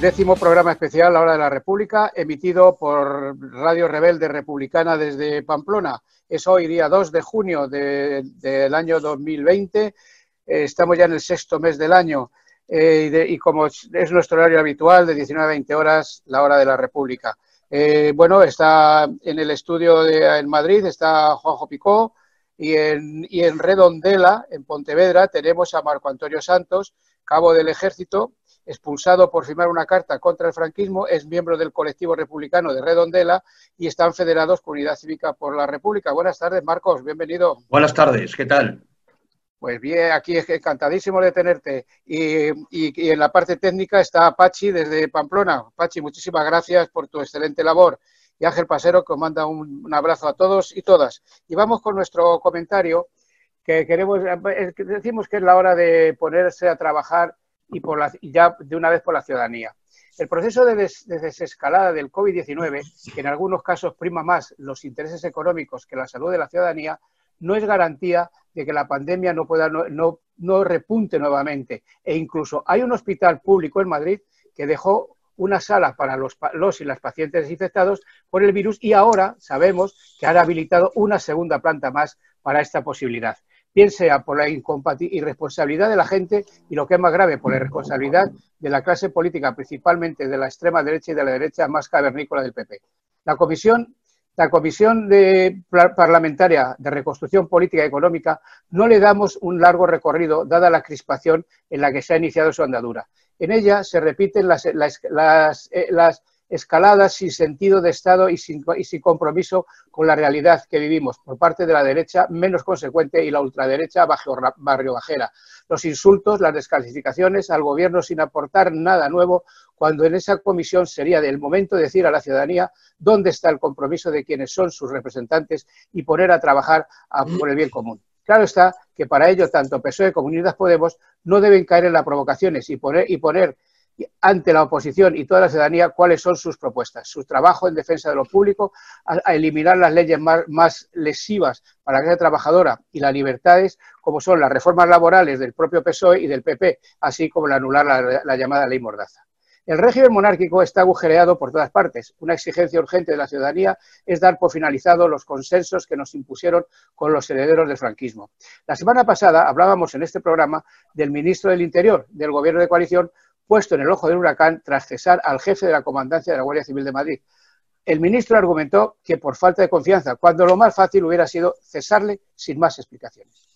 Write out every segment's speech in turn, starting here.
décimo programa especial, La Hora de la República, emitido por Radio Rebelde Republicana desde Pamplona. Es hoy día 2 de junio del año 2020. Eh, estamos ya en el sexto mes del año. Eh, y, como es nuestro horario habitual, de 19 a 20 horas, la hora de la República. Eh, bueno, está en el estudio en Madrid, está Juanjo Picó, y en, y en Redondela, en Pontevedra, tenemos a Marco Antonio Santos, cabo del ejército, expulsado por firmar una carta contra el franquismo, es miembro del colectivo republicano de Redondela y están federados con Unidad Cívica por la República. Buenas tardes, Marcos, bienvenido. Buenas tardes, ¿qué tal? Pues bien, aquí es encantadísimo de tenerte. Y, en la parte técnica está Pachi desde Pamplona. Pachi, muchísimas gracias por tu excelente labor. Y Ángel Pasero, que os manda un, abrazo a todos y todas. Y vamos con nuestro comentario, que queremos, decimos que es la hora de ponerse a trabajar y, por la, ya de una vez por la ciudadanía. El proceso de, de desescalada del COVID-19, que en algunos casos prima más los intereses económicos que la salud de la ciudadanía, no es garantía de que la pandemia no pueda no, no, repunte nuevamente. E incluso hay un hospital público en Madrid que dejó una sala para los, los, y las pacientes infectados por el virus y ahora sabemos que han habilitado una segunda planta más para esta posibilidad. Bien sea por la irresponsabilidad de la gente y lo que es más grave, por la irresponsabilidad de la clase política, principalmente de la extrema derecha y de la derecha más cavernícola del PP. La Comisión la Comisión Parlamentaria de Reconstrucción Política y Económica no le damos un largo recorrido, dada la crispación en la que se ha iniciado su andadura. En ella se repiten las, eh, escaladas sin sentido de Estado y sin, compromiso con la realidad que vivimos por parte de la derecha menos consecuente y la ultraderecha barrio bajera. Los insultos, las descalificaciones al gobierno sin aportar nada nuevo cuando en esa comisión sería del momento de decir a la ciudadanía dónde está el compromiso de quienes son sus representantes y poner a trabajar por el bien común. Claro está que para ello tanto PSOE como Unidas Podemos no deben caer en las provocaciones y poner, y poner ante la oposición y toda la ciudadanía cuáles son sus propuestas, su trabajo en defensa de lo público, a, eliminar las leyes más, lesivas para la clase trabajadora y las libertades, como son las reformas laborales del propio PSOE y del PP, así como el anular la llamada ley Mordaza. El régimen monárquico está agujereado por todas partes. Una exigencia urgente de la ciudadanía es dar por finalizado los consensos que nos impusieron con los herederos del franquismo. La semana pasada hablábamos en este programa del ministro del Interior del Gobierno de coalición puesto en el ojo del huracán tras cesar al jefe de la comandancia de la Guardia Civil de Madrid. El ministro argumentó que por falta de confianza, cuando lo más fácil hubiera sido cesarle sin más explicaciones.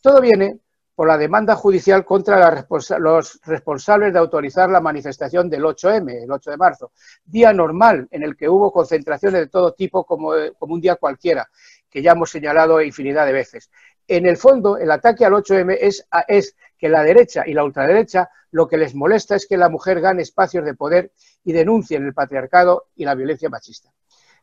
Todo viene por la demanda judicial contra los responsables de autorizar la manifestación del 8M, el 8 de marzo, día normal en el que hubo concentraciones de todo tipo como, un día cualquiera, que ya hemos señalado infinidad de veces. En el fondo, el ataque al 8M es, es que la derecha y la ultraderecha lo que les molesta es que la mujer gane espacios de poder y denuncien el patriarcado y la violencia machista.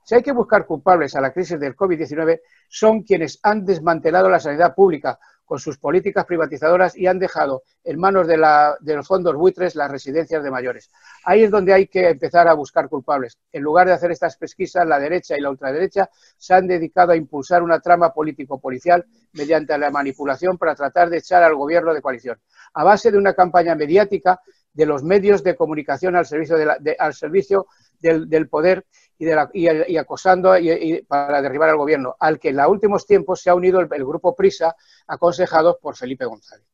Si hay que buscar culpables a la crisis del COVID-19, son quienes han desmantelado la sanidad pública con sus políticas privatizadoras y han dejado en manos de, los fondos buitres las residencias de mayores. Ahí es donde hay que empezar a buscar culpables. En lugar de hacer estas pesquisas, la derecha y la ultraderecha se han dedicado a impulsar una trama político-policial mediante la manipulación para tratar de echar al gobierno de coalición, a base de una campaña mediática de los medios de comunicación al servicio, al servicio del, poder y, acosando para derribar al gobierno, al que en los últimos tiempos se ha unido el, grupo Prisa, aconsejado por Felipe González.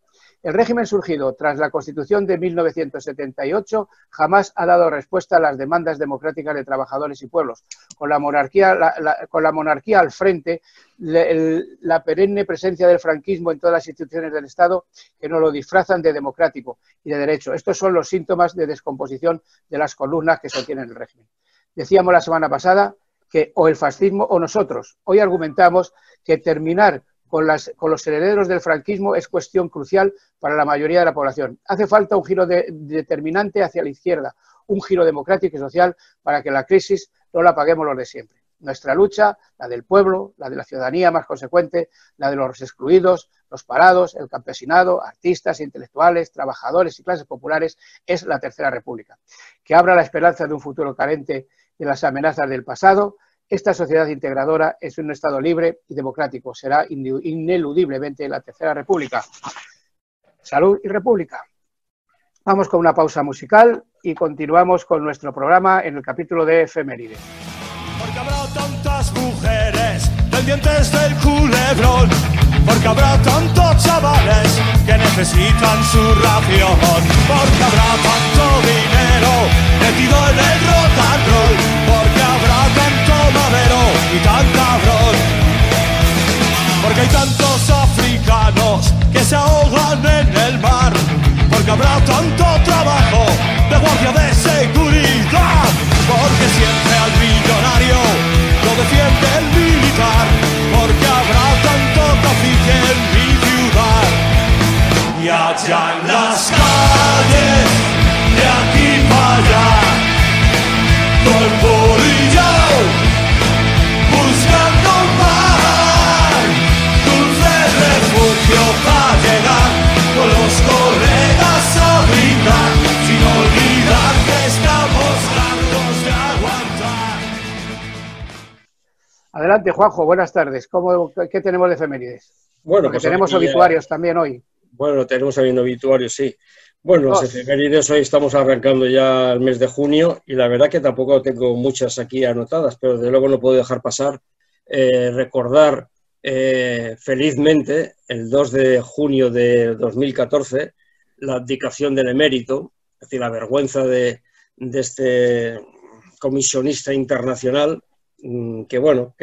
El régimen surgido tras la Constitución de 1978 jamás ha dado respuesta a las demandas democráticas de trabajadores y pueblos. Con la monarquía, al frente, la perenne presencia del franquismo en todas las instituciones del Estado que no lo disfrazan de democrático y de derecho. Estos son los síntomas de descomposición de las columnas que sostienen el régimen. Decíamos la semana pasada que o el fascismo o nosotros. Hoy argumentamos que terminar con, los herederos del franquismo es cuestión crucial para la mayoría de la población. Hace falta un giro determinante hacia la izquierda, un giro democrático y social para que la crisis no la paguemos los de siempre. Nuestra lucha, la del pueblo, la de la ciudadanía más consecuente, la de los excluidos, los parados, el campesinado, artistas, intelectuales, trabajadores y clases populares, es la Tercera República, que abra la esperanza de un futuro carente de las amenazas del pasado. Esta sociedad integradora es un Estado libre y democrático. Será ineludiblemente la Tercera República. Salud y República. Vamos con una pausa musical y continuamos con nuestro programa en el capítulo de efemérides. Porque habrá tantas mujeres pendientes del culebrón. Porque habrá tantos chavales que necesitan su ración. Porque habrá tanto dinero metido en el rock and roll. Madero y tan cabrón. Porque hay tantos africanos que se ahogan en el mar porque habrá tanto trabajo de guardia de seguridad, porque siempre al millonario lo defiende el militar, porque habrá tanto trafique en mi ciudad. Y allá en las calles, de aquí para allá, todo el Adelante, Juanjo, buenas tardes. ¿Cómo, ¿Qué tenemos de efemérides? Bueno, pues tenemos aquí, eh, obituarios también hoy. Bueno, tenemos también obituarios, sí. Bueno, los Dos. efemérides hoy estamos arrancando ya el mes de junio y la verdad que tampoco tengo muchas aquí anotadas, pero desde luego no puedo dejar pasar eh, recordar eh, felizmente el 2 de junio de 2014 la abdicación del emérito, es decir, la vergüenza de, de este comisionista internacional que, bueno,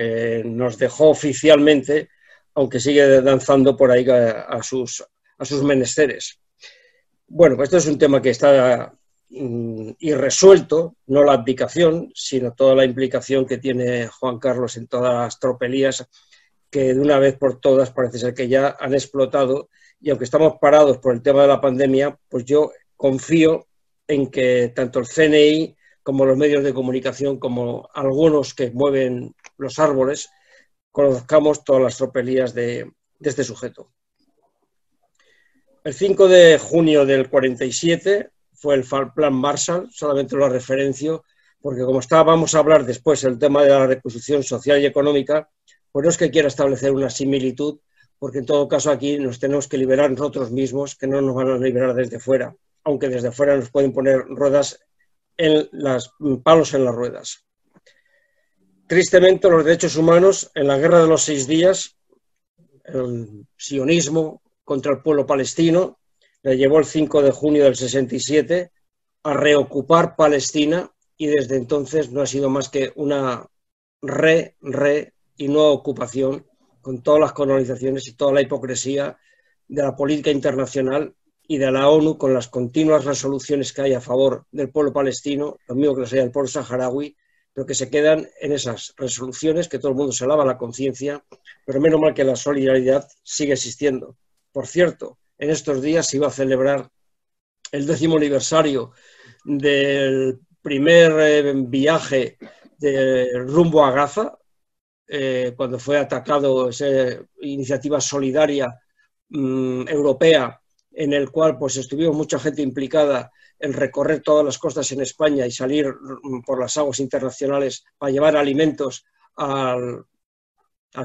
nos dejó oficialmente, aunque sigue danzando por ahí a, a sus, a sus menesteres. Bueno, pues esto es un tema que está mm, irresuelto, no la abdicación, sino toda la implicación que tiene Juan Carlos en todas las tropelías que de una vez por todas parece ser que ya han explotado y aunque estamos parados por el tema de la pandemia, pues yo confío en que tanto el CNI como los medios de comunicación, como algunos que mueven los árboles, conozcamos todas las tropelías de, este sujeto. El 5 de junio del 47 fue el Plan Marshall, solamente lo referencio, porque como está, vamos a hablar después el tema de la reconstrucción social y económica, pues no es que quiera establecer una similitud, porque en todo caso aquí nos tenemos que liberar nosotros mismos, que no nos van a liberar desde fuera, aunque desde fuera nos pueden poner ruedas en las palos en las ruedas. Tristemente, los derechos humanos en la guerra de los seis días, el sionismo contra el pueblo palestino, le llevó el 5 de junio del 67 a reocupar Palestina y desde entonces no ha sido más que una re, re y nueva ocupación con todas las colonizaciones y toda la hipocresía de la política internacional y de la ONU con las continuas resoluciones que hay a favor del pueblo palestino, lo mismo que las hay del pueblo saharaui, pero que se quedan en esas resoluciones, que todo el mundo se lava la conciencia, pero menos mal que la solidaridad sigue existiendo. Por cierto, en estos días se iba a celebrar el décimo aniversario del primer eh, viaje de rumbo a Gaza, eh, cuando fue atacado esa iniciativa solidaria mm, europea en el cual pues estuvimos mucha gente implicada en recorrer todas las costas en España y salir mm, por las aguas internacionales para llevar alimentos al,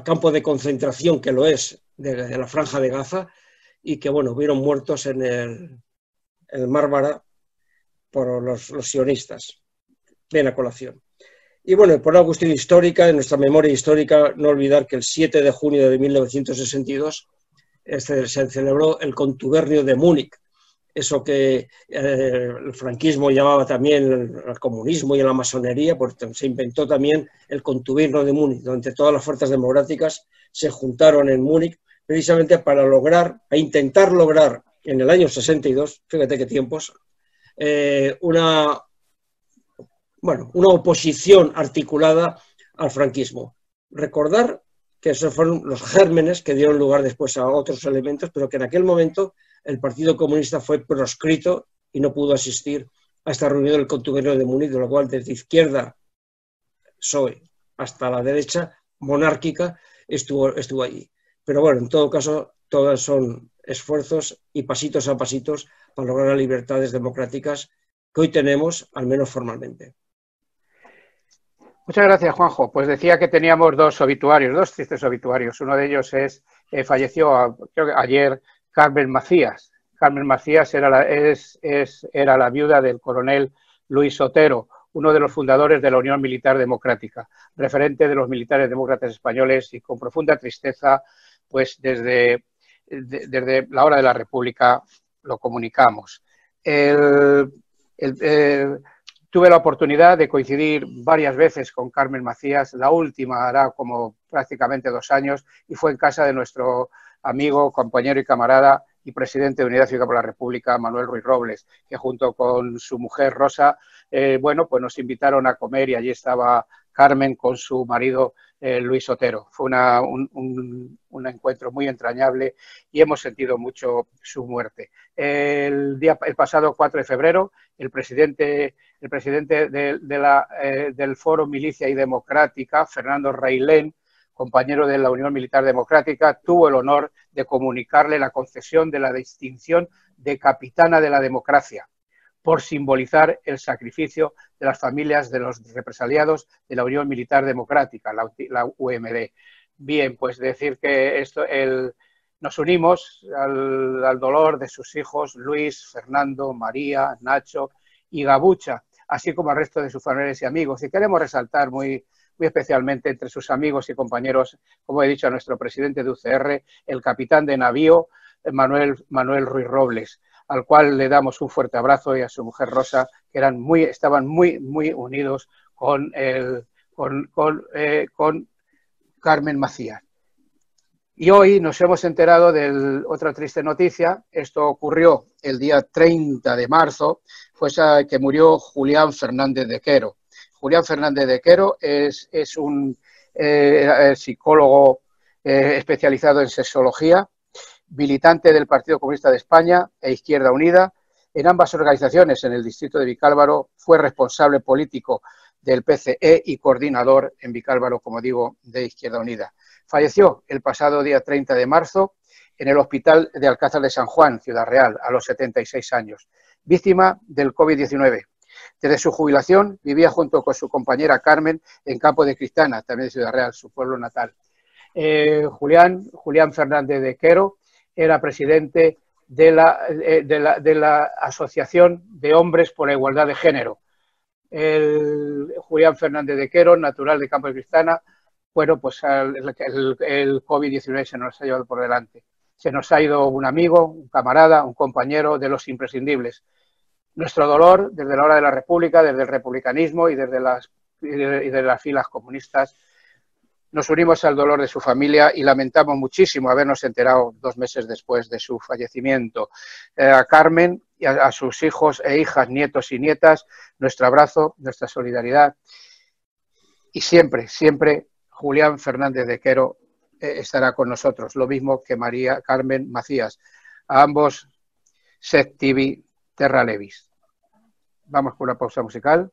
campo de concentración que lo es de, de, la franja de Gaza y que bueno, hubieron muertos en el, el Mármara por los, sionistas. Bien a colación. Y bueno, por una cuestión histórica, de nuestra memoria histórica, no olvidar que el 7 de junio de 1962 este, se celebró el contubernio de Múnich, eso que eh, el franquismo llamaba también el, comunismo y la masonería, porque se inventó también el contubernio de Múnich, donde todas las fuerzas democráticas se juntaron en Múnich precisamente para lograr, a intentar lograr en el año 62, fíjate qué tiempos, eh, una, bueno, una oposición articulada al franquismo. Recordar esos fueron los gérmenes que dieron lugar después a otros elementos, pero que en aquel momento el Partido Comunista fue proscrito y no pudo asistir a esta reunión del contubernio de Múnich, de lo cual desde izquierda, PSOE hasta la derecha monárquica estuvo, estuvo allí. Pero bueno, en todo caso, todos son esfuerzos y pasitos a pasitos para lograr las libertades democráticas que hoy tenemos, al menos formalmente. Muchas gracias, Juanjo. Pues decía que teníamos dos obituarios, dos tristes obituarios. Uno de ellos es, eh, falleció creo que ayer Carmen Macías. Carmen Macías era la, viuda del coronel Luis Otero, uno de los fundadores de la Unión Militar Democrática, referente de los militares demócratas españoles y con profunda tristeza, pues desde, desde la hora de la República lo comunicamos. Tuve la oportunidad de coincidir varias veces con Carmen Macías, la última hará como prácticamente dos años, y fue en casa de nuestro amigo, compañero y camarada y presidente de Unidad Cívica por la República, Manuel Ruiz Robles, que junto con su mujer Rosa, eh, bueno, pues nos invitaron a comer y allí estaba Carmen con su marido eh, Luis Otero. Fue un, encuentro muy entrañable y hemos sentido mucho su muerte. El, día, el pasado 4 de febrero, el presidente, el presidente eh, del Foro Milicia y Democrática, Fernando Reilén, compañero de la Unión Militar Democrática, tuvo el honor de comunicarle la concesión de la distinción de capitana de la democracia por simbolizar el sacrificio de las familias de los represaliados de la Unión Militar Democrática, la, UMD. Bien, pues decir que esto, nos unimos al, al, dolor de sus hijos Luis, Fernando, María, Nacho y Gabucha, así como al resto de sus familiares y amigos. Y queremos resaltar muy, especialmente entre sus amigos y compañeros, como he dicho, a nuestro presidente de UCR, el capitán de navío, Manuel, Manuel Ruiz Robles, al cual le damos un fuerte abrazo y a su mujer Rosa, que eran muy, estaban muy, muy unidos con, el, con, con, eh, con Carmen Macías. Y hoy nos hemos enterado de otra triste noticia. Esto ocurrió el día 30 de marzo, fue que murió Julián Fernández de Quero. Julián Fernández de Quero es, un eh, psicólogo eh, especializado en sexología, militante del Partido Comunista de España e Izquierda Unida. En ambas organizaciones, en el distrito de Vicálvaro, fue responsable político del PCE y coordinador en Vicálvaro, como digo, de Izquierda Unida. Falleció el pasado día 30 de marzo en el Hospital de Alcázar de San Juan, Ciudad Real, a los 76 años, víctima del COVID-19. Desde su jubilación vivía junto con su compañera Carmen en Campo de Cristana, también de Ciudad Real, su pueblo natal. Eh, Julián, Julián Fernández de Quero era presidente de la, eh, de, la, Asociación de Hombres por la Igualdad de Género. Julián Fernández de Quero, natural de Campo de Cristana, bueno, pues el, el COVID-19 se nos ha llevado por delante. Se nos ha ido un amigo, un camarada, un compañero de los imprescindibles nuestro dolor desde la hora de la República, desde el republicanismo y desde las, y de, las filas comunistas. Nos unimos al dolor de su familia y lamentamos muchísimo habernos enterado dos meses después de su fallecimiento. Eh, a Carmen y a, sus hijos e hijas, nietos y nietas, nuestro abrazo, nuestra solidaridad. Y siempre, siempre Julián Fernández de Quero eh, estará con nosotros, lo mismo que María Carmen Macías. A ambos, TV Terra Levis. Vamos con una pausa musical.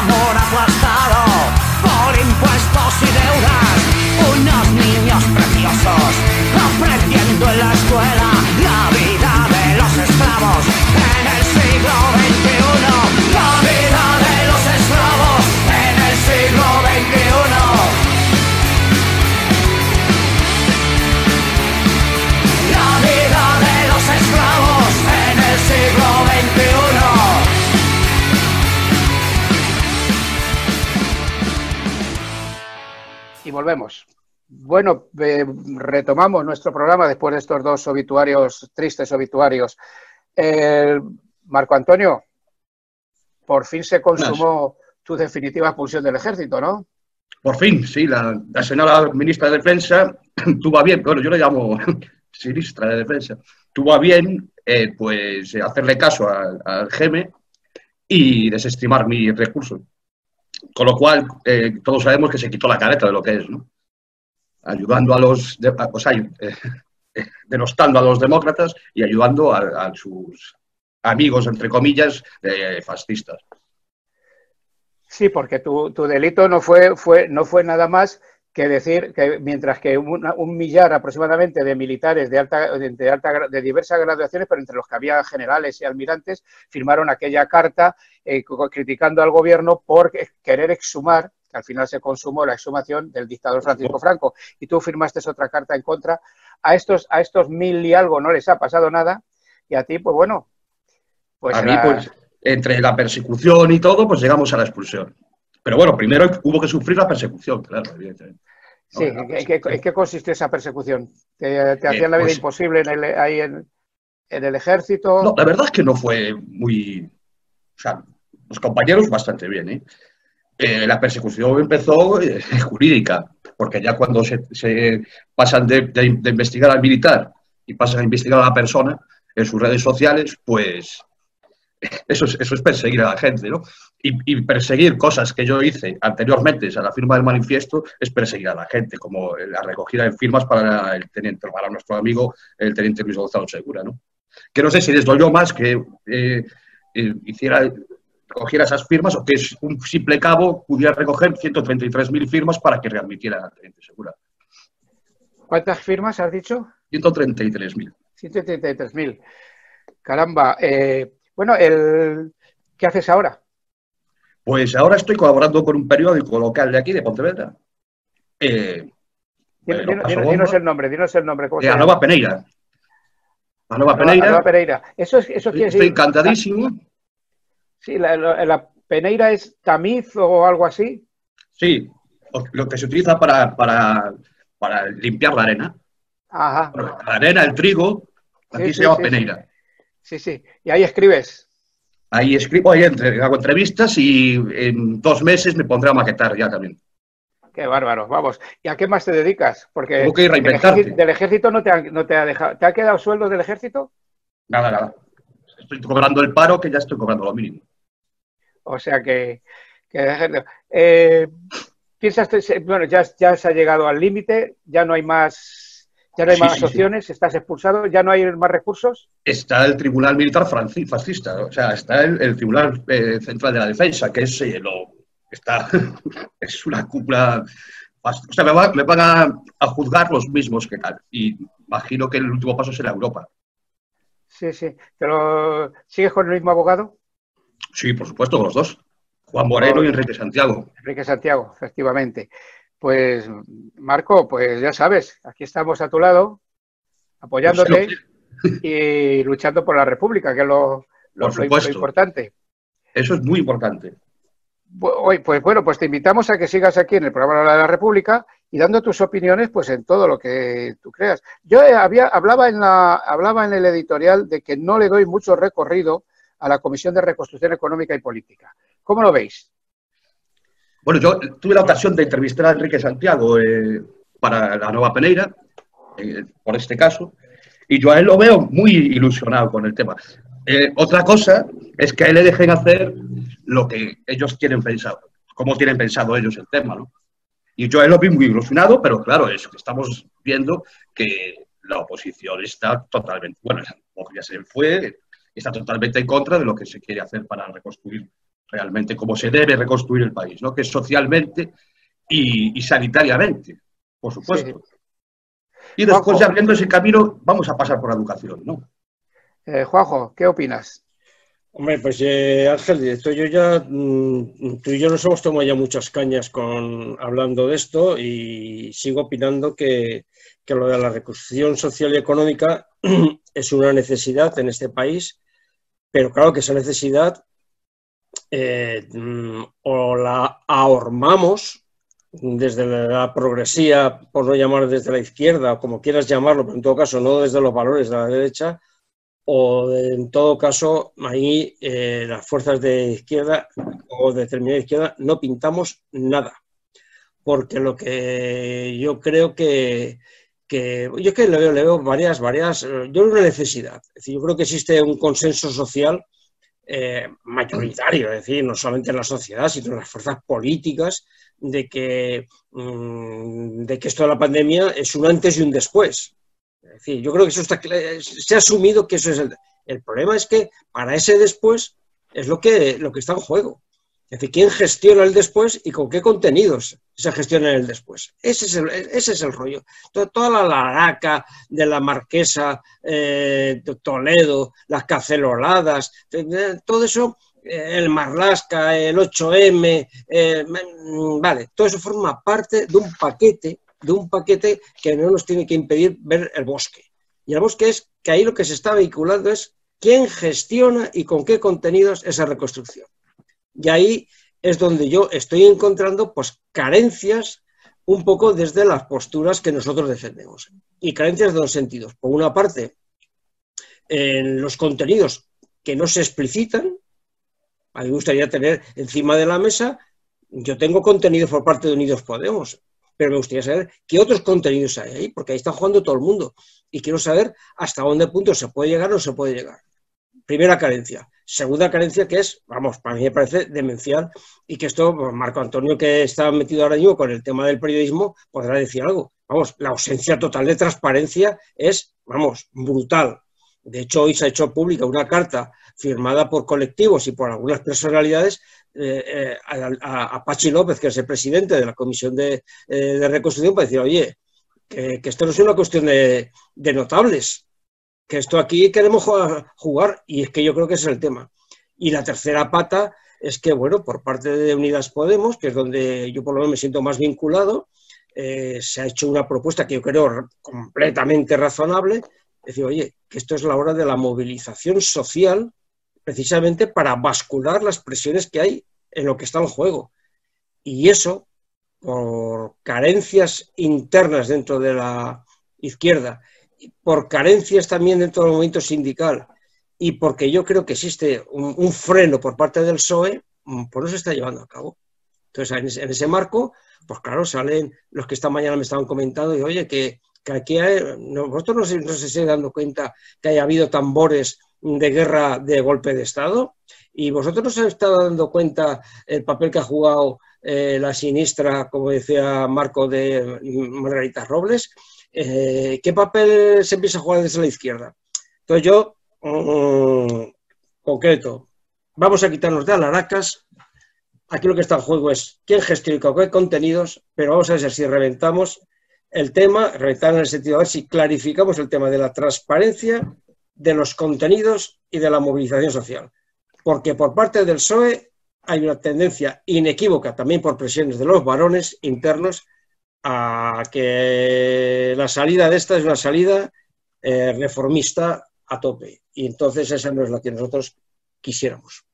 Amor aplastado por impuestos y deudas, unos niños preciosos aprendiendo en la escuela la vida de los esclavos en el siglo XXI. Volvemos. Bueno, eh, retomamos nuestro programa después de estos dos obituarios, tristes obituarios. Marco Antonio, por fin se consumó tu definitiva expulsión del ejército, ¿no? Por fin, sí, la, señora ministra de Defensa tuvo bien, bueno, yo le llamo sinistra de Defensa, tuvo bien eh, pues hacerle caso al GEME y desestimar mi recurso. Con lo cual, eh, todos sabemos que se quitó la careta de lo que es, ¿no? Ayudando a los, o sea, eh, denostando a los demócratas y ayudando a, sus, amigos, entre comillas, eh, fascistas. Sí, porque tu, tu delito no fue, fue, no fue nada más que decir que mientras que una- un millar aproximadamente de militares de alta, de, alta diversas graduaciones, pero entre los que había generales y almirantes, firmaron aquella carta eh, criticando al gobierno por querer exhumar, que al final se consumó la exhumación del dictador Francisco Franco, y tú firmaste otra carta en contra. A estos, a estos mil y algo no les ha pasado nada, y a ti, pues bueno, pues a mí, pues, entre la persecución y todo, pues llegamos a la expulsión. Pero bueno, primero hubo que sufrir la persecución, claro, evidentemente. Sí, No, ¿en qué, en qué- en qué consistió esa persecución? ¿Te, te Eh, hacían la vida pues- imposible en el, ahí en, en el ejército? No, la verdad es que no fue muy... O sea, los compañeros bastante bien, ¿eh? Eh, la persecución empezó eh, jurídica, porque ya cuando se, se pasan de, de- de investigar al militar y pasan a investigar a la persona en sus redes sociales, pues eso es, eso es perseguir a la gente, ¿no? Y, y perseguir cosas que yo hice anteriormente a la firma del manifiesto es perseguir a la gente, como la recogida de firmas para el teniente, para nuestro amigo el teniente Luis Gonzalo Segura, ¿no? Que no sé si les dolió más que eh, eh, hiciera, recogiera esas firmas o que es un simple cabo pudiera recoger 133.000 firmas para que readmitiera al teniente Segura. ¿Cuántas firmas has dicho? 133.000. 133.000. Caramba. eh, bueno, el, ¿qué haces ahora? Pues ahora estoy colaborando con un periódico local de aquí, de Pontevedra. Eh, Bueno, dinos, el nombre, dinos el nombre. ¿cómo de? Anova Peneira. Anova Arroba- Peneira. arroba Pereira. Eso, es, eso quiere Estoy decir. encantadísimo. Sí, la, Peneira es tamiz o algo así. Sí, lo- que se utiliza para, para, para limpiar la arena. Ajá. La arena, el trigo, aquí Sí, se llama sí, Peneira. Sí, sí. Y ahí escribes. Ahí escribo, ahí hago entrevistas y en dos meses me pondré a maquetar ya también. Qué bárbaro, vamos. ¿Y a qué más te dedicas? Porque Tengo que del ejército, del ejército no te ha, no te ha dejado. ¿Te ha quedado sueldo del ejército? Nada, nada. Estoy cobrando el paro que ya estoy cobrando lo mínimo. O sea que, que eh, piensas, bueno, ya, ya se ha llegado al límite, ya no hay más, ya no hay Sí, más sí, sí. opciones, estás expulsado, ya no hay más recursos. Está el Tribunal Militar Fascista, o sea, está el, el Tribunal eh, Central de la Defensa, que es eh, lo está es una cúpula. O sea, me, va- me van a, a juzgar los mismos que tal. Y imagino que el último paso será Europa. Sí, sí. ¿Pero sigues con el mismo abogado? Sí, por supuesto, los dos. Juan Moreno y Enrique Santiago. Enrique Santiago, efectivamente. Pues, Marco, pues ya sabes, aquí estamos a tu lado, apoyándote y luchando por la República, que es lo, lo- Por importante. Eso es muy importante. Pues bueno, pues te invitamos a que sigas aquí en el programa de la República y dando tus opiniones pues en todo lo que tú creas. Yo eh, había, hablaba, en la, hablaba en el editorial de que no le doy mucho recorrido a la Comisión de Reconstrucción Económica y Política. ¿Cómo lo veis? Bueno, yo tuve la ocasión de entrevistar a Enrique Santiago eh, para la Nueva Peneira, eh, por este caso, y yo a él lo veo muy ilusionado con el tema. Eh, otra cosa es que a él le dejen hacer lo que ellos tienen pensado, cómo tienen pensado ellos el tema, ¿no? Y yo a él lo vi muy ilusionado, pero claro, es que estamos viendo que la oposición está totalmente, bueno, ya se fue, está totalmente en contra de lo que se quiere hacer para reconstruir realmente cómo se debe reconstruir el país, ¿no? Que es socialmente y, y sanitariamente, por supuesto. Y después, Juanjo. ya abriendo ese camino, vamos a pasar por la educación, ¿no? Eh, Juanjo, ¿qué opinas? Hombre, pues eh, Ángel, esto yo ya, mm, tú y yo nos hemos tomado ya muchas cañas con hablando de esto y sigo opinando que, que lo de la reconstrucción social y económica es una necesidad en este país, pero claro que esa necesidad eh, mm, o la ahormamos desde la progresía, por no llamar desde la izquierda, como quieras llamarlo, pero en todo caso no desde los valores de la derecha, o en todo caso ahí eh, las fuerzas de izquierda o de determinada izquierda no pintamos nada. Porque lo que yo creo que, que yo que le veo, le veo varias, varias, eh, yo veo una necesidad. Es decir, yo creo que existe un consenso social eh, mayoritario, es decir, no solamente en la sociedad, sino en las fuerzas políticas, de que, mm, de que esto de la pandemia es un antes y un después. Es decir, yo creo que eso está, se ha asumido que eso es el, El problema es que para ese después es lo que, lo que está en juego. Es decir, ¿quién gestiona el después y con qué contenidos se gestiona el después? Ese es el, rollo. Toda, la laraca de la marquesa eh, Toledo, las caceloladas, todo eso, eh, el Marlasca, el 8M, eh, vale, todo eso forma parte de un paquete, de un paquete que no nos tiene que impedir ver el bosque. Y el bosque es que ahí lo que se está vehiculando es quién gestiona y con qué contenidos esa reconstrucción. Y ahí es donde yo estoy encontrando pues, carencias un poco desde las posturas que nosotros defendemos. Y carencias de dos sentidos. Por una parte, en los contenidos que no se explicitan, a mí me gustaría tener encima de la mesa, yo tengo contenido por parte de Unidos Podemos, pero me gustaría saber qué otros contenidos hay ahí, porque ahí está jugando todo el mundo. Y quiero saber hasta dónde punto se puede llegar o no se puede llegar. Primera carencia. Segunda carencia que es, vamos, para mí me parece demencial y que esto, pues, Marco Antonio, que está metido ahora mismo con el tema del periodismo, podrá decir algo. Vamos, la ausencia total de transparencia es, vamos, brutal. De hecho, hoy se ha hecho pública una carta firmada por colectivos y por algunas personalidades eh, eh, a, Pachi López, que es el presidente de la Comisión de, eh, Reconstrucción, para decir, oye, que, esto no es una cuestión de, de notables, que esto aquí queremos jugar y es que yo creo que ese es el tema. Y la tercera pata es que, bueno, por parte de Unidas Podemos, que es donde yo por lo menos me siento más vinculado, eh, se ha hecho una propuesta que yo creo completamente razonable, decir, oye, que esto es la hora de la movilización social precisamente para bascular las presiones que hay en lo que está en juego. Y eso, por carencias internas dentro de la izquierda por carencias también dentro del movimiento sindical y porque yo creo que existe un, freno por parte del PSOE, mm, pues no se está llevando a cabo. Entonces, en ese, marco, pues claro, salen los que esta mañana me estaban comentando y oye, que, aquí hay, vosotros no se, no se están dando cuenta que haya habido tambores de guerra de golpe de Estado y vosotros no se estado dando cuenta el papel que ha jugado eh, la sinistra, como decía Marco de Margarita Robles, eh, ¿qué papel se empieza a jugar desde la izquierda? Entonces yo, mm, concreto, vamos a quitarnos de alaracas. Aquí lo que está en juego es quién gestiona qué contenidos, pero vamos a ver si reventamos el tema, reventar en el sentido de si clarificamos el tema de la transparencia, de los contenidos y de la movilización social. Porque por parte del PSOE hay una tendencia inequívoca, también por presiones de los varones internos, a que la salida de esta es una salida eh, reformista a tope. Y entonces esa no es la que nosotros quisiéramos.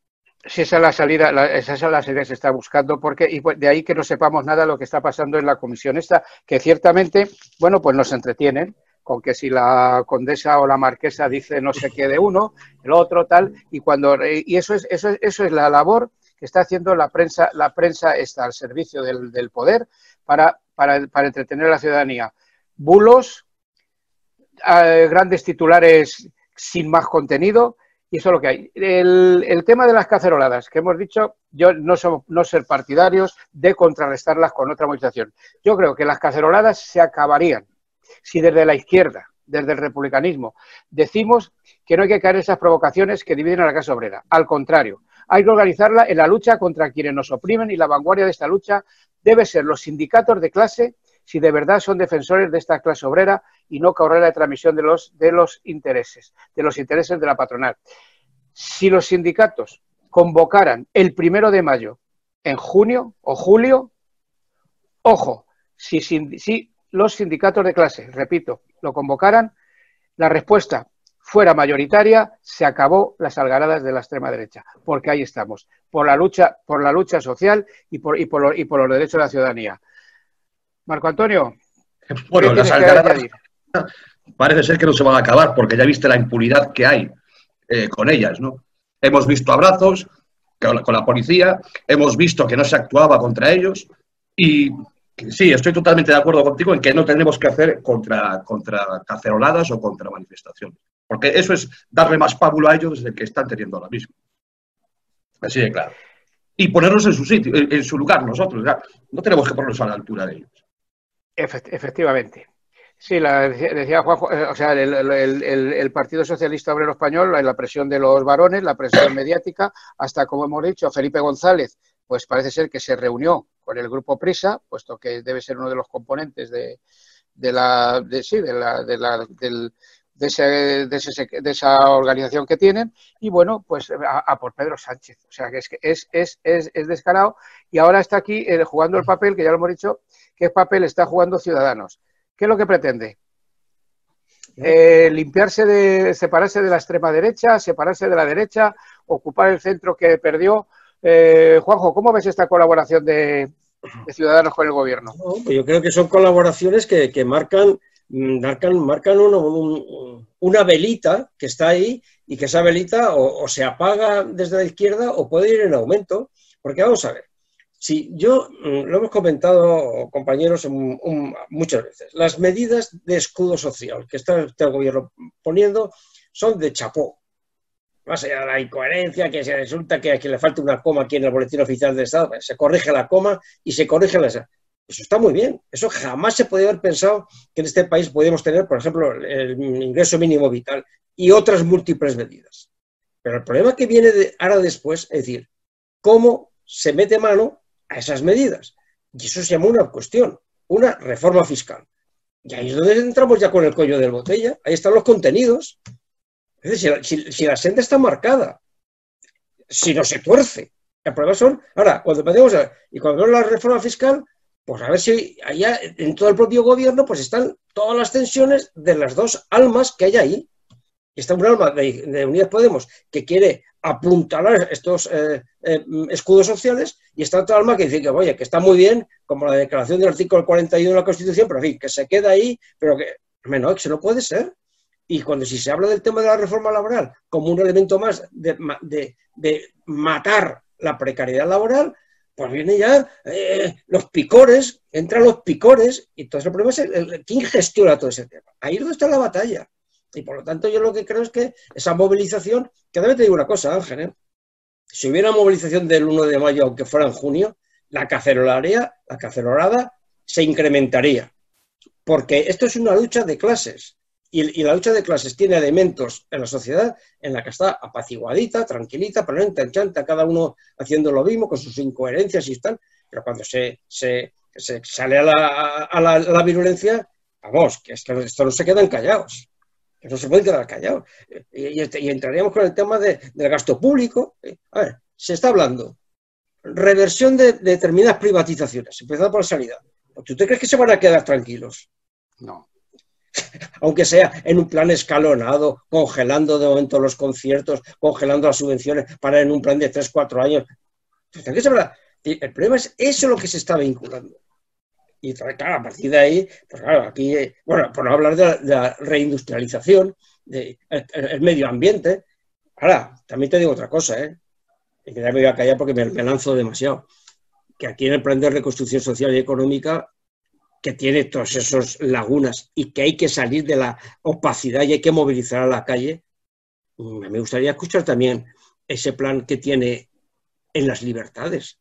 Si esa es la salida, esa es la salida que se está buscando, porque y de ahí que no sepamos nada lo que está pasando en la comisión esta, que ciertamente, bueno, pues nos entretienen con que si la condesa o la marquesa dice no sé qué de uno, el otro tal, y cuando y eso es eso, eso es la labor que está haciendo la prensa, la prensa está al servicio del, del poder para para, entretener a la ciudadanía. Bulos, eh, grandes titulares sin más contenido, y eso es lo que hay. El, tema de las caceroladas, que hemos dicho, yo no somos no ser partidarios de contrarrestarlas con otra movilización. Yo creo que las caceroladas se acabarían si desde la izquierda, desde el republicanismo, decimos que no hay que caer en esas provocaciones que dividen a la clase obrera. Al contrario, hay que organizarla en la lucha contra quienes nos oprimen y la vanguardia de esta lucha debe ser los sindicatos de clase si de verdad son defensores de esta clase obrera y no correr la transmisión de los, de los intereses, de los intereses de la patronal. Si los sindicatos convocaran el primero de mayo en junio o julio, ojo, si, si los sindicatos de clase, repito, lo convocaran, la respuesta fuera mayoritaria, se acabó las algaradas de la extrema derecha, porque ahí estamos, por la lucha, por la lucha social y por, y por, y por los derechos de la ciudadanía. Marco Antonio. Bueno, las algaradas parece ser que no se van a acabar, porque ya viste la impunidad que hay eh, con ellas, ¿no? Hemos visto abrazos con la policía, hemos visto que no se actuaba contra ellos y sí, estoy totalmente de acuerdo contigo en que no tenemos que hacer contra, contra caceroladas o contra manifestaciones. Porque eso es darle más pábulo a ellos desde el que están teniendo ahora mismo. Así de claro. Y ponernos en su sitio, en, su lugar nosotros. no tenemos que ponernos a la altura de ellos. efectivamente. Sí, la, decía Juanjo, eh, o sea, el, Partido Socialista Obrero Español, la presión de los varones, la presión mediática, hasta como hemos dicho, Felipe González, pues parece ser que se reunió con el grupo Prisa, puesto que debe ser uno de los componentes de, de la, sí, de la, de la, del, de, ese, de, ese, de, esa organización que tienen y bueno, pues a, por Pedro Sánchez. O sea que es, es, es, es, es descarado y ahora está aquí eh, jugando el papel, que ya lo hemos dicho, qué papel está jugando Ciudadanos. ¿Qué es lo que pretende? Eh, limpiarse de, separarse de la extrema derecha, separarse de la derecha, ocupar el centro que perdió. Eh, Juanjo, ¿cómo ves esta colaboración de, Ciudadanos con el gobierno? Pues yo creo que son colaboraciones que, marcan, mm, marcan, marcan una velita que está ahí y que esa velita o se apaga desde la izquierda o puede ir en aumento. Porque vamos a ver, Sí, yo mm, lo hemos comentado, compañeros, muchas veces. Las medidas de escudo social que está el gobierno poniendo son de chapó. Más allá de la incoherencia, que se resulta que, que le falta una coma aquí en el boletín oficial del Estado, se corrige la coma y se corrige la... Eso está muy bien. Eso jamás se podía haber pensado que en este país podíamos tener, por ejemplo, el ingreso mínimo vital y otras múltiples medidas. Pero el problema que viene de ahora después es decir, cómo se mete mano a esas medidas. Y eso se llama una cuestión, una reforma fiscal. Y ahí es donde entramos ya con el cuello del botella. Ahí están los contenidos. Es decir, si, la senda está marcada, si no se tuerce. El problema son, ahora, cuando a, y cuando vemos la reforma fiscal, pues a ver si allá en todo el propio gobierno, pues están todas las tensiones de las dos almas que hay ahí. Está un alma de, de Unidas Podemos que quiere apuntalar estos eh, eh, escudos sociales y está otra alma que dice que, oye, que está muy bien, como la declaración del artículo 41 de la Constitución, pero en fin, que se queda ahí, pero que, no, que no puede ser. Y cuando si se habla del tema de la reforma laboral como un elemento más de, matar la precariedad laboral, pues viene ya eh, los picores, entran los picores, y todo ese problema es quién gestiona todo ese tema. Ahí es donde está la batalla. Y por lo tanto, yo lo que creo es que esa movilización, que también te digo una cosa, Ángel, ¿eh? si hubiera movilización del 1 de mayo, aunque fuera en junio, la cacerolaria, la cacerolada se incrementaría. Porque esto es una lucha de clases. Y, la lucha de clases tiene elementos en la sociedad en la que está apaciguadita, tranquilita, pero no cada uno haciendo lo mismo, con sus incoherencias y tal. Pero cuando se, sale a, la, a la, virulencia, vamos, que esto, esto no se quedan callados que no se puede quedar callado. Y, entraríamos con el tema del gasto público. A ver, se está hablando reversión de, determinadas privatizaciones, empezando por la sanidad. ¿Tú crees que se van a quedar tranquilos? No. Aunque sea en un plan escalonado, congelando de momento los conciertos, congelando las subvenciones para en un plan de 3, 4 años. El problema es eso lo que se está vinculando. Y claro, a partir de ahí, pues claro, aquí, bueno, por no hablar de la, reindustrialización, del de, medio ambiente. Ahora, también te digo otra cosa, ¿eh? Y que ya me voy a callar porque me, lanzo demasiado. Que aquí en el plan de reconstrucción social y económica, que tiene todas esas lagunas y que hay que salir de la opacidad y hay que movilizar a la calle, mm, me gustaría escuchar también ese plan que tiene en las libertades,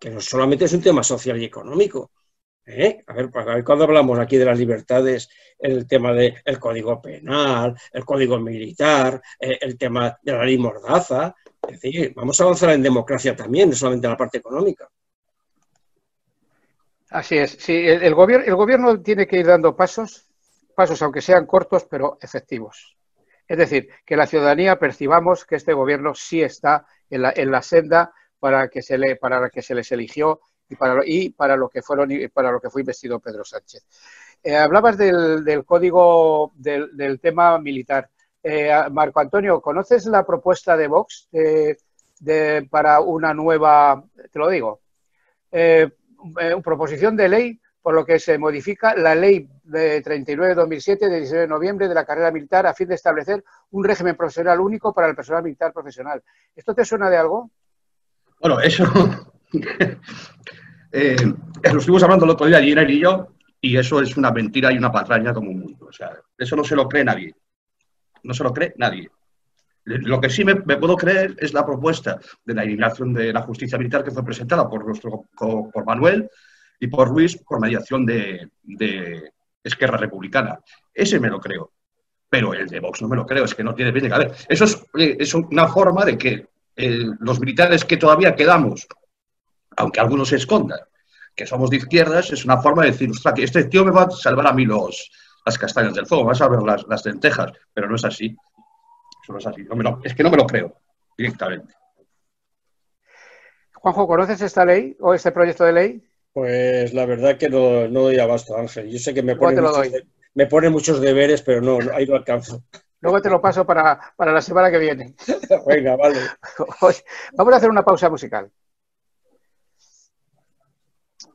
que no solamente es un tema social y económico, ¿Eh? A, ver, cuando hablamos aquí de las libertades, el tema del código penal, el código militar, eh, el tema de la ley mordaza, es decir, vamos a avanzar en democracia también, no solamente en la parte económica. Así es, sí, el, gobierno, el gobierno tiene que ir dando pasos, pasos aunque sean cortos, pero efectivos. Es decir, que la ciudadanía percibamos que este gobierno sí está en la, en la senda para que se le, para la que se les eligió y para, y para lo que fueron para lo que fue investido Pedro Sánchez. Eh, hablabas del, código del, tema militar. Eh, Marco Antonio, ¿conoces la propuesta de Vox para una nueva, te lo digo, eh, proposición de ley por lo que se modifica la ley de 39-2007 de 19 de noviembre de la carrera militar a fin de establecer un régimen profesional único para el personal militar profesional. ¿Esto te suena de algo? Bueno, eso Eh, lo estuvimos hablando el otro día, Giner y yo, y eso es una mentira y una patraña como un mundo. O sea, eso no se lo cree nadie. No se lo cree nadie. Lo que sí me, puedo creer es la propuesta de la eliminación de la justicia militar que fue presentada por, nuestro, por Manuel y por Luis por mediación de, Esquerra Republicana. Ese me lo creo. Pero el de Vox no me lo creo, es que no tiene bien de caber. Eso es, es una forma de que eh, los militares que todavía quedamos, aunque algunos se escondan, que somos de izquierdas, es una forma de decir, ostras, que este tío me va a salvar a mí los, las castañas del fuego, me va a salvar las, las lentejas, pero no es así. Eso no es así. No me lo- es que no me lo creo directamente. Juanjo, ¿conoces esta ley o este proyecto de ley? Pues la verdad que no, no doy abasto, Ángel. Yo sé que me pone, muchos, de- me pone muchos deberes, pero no, ahí no alcanzo. Luego te lo paso para, para la semana que viene. Venga, vale. Oye, Vamos a hacer una pausa musical.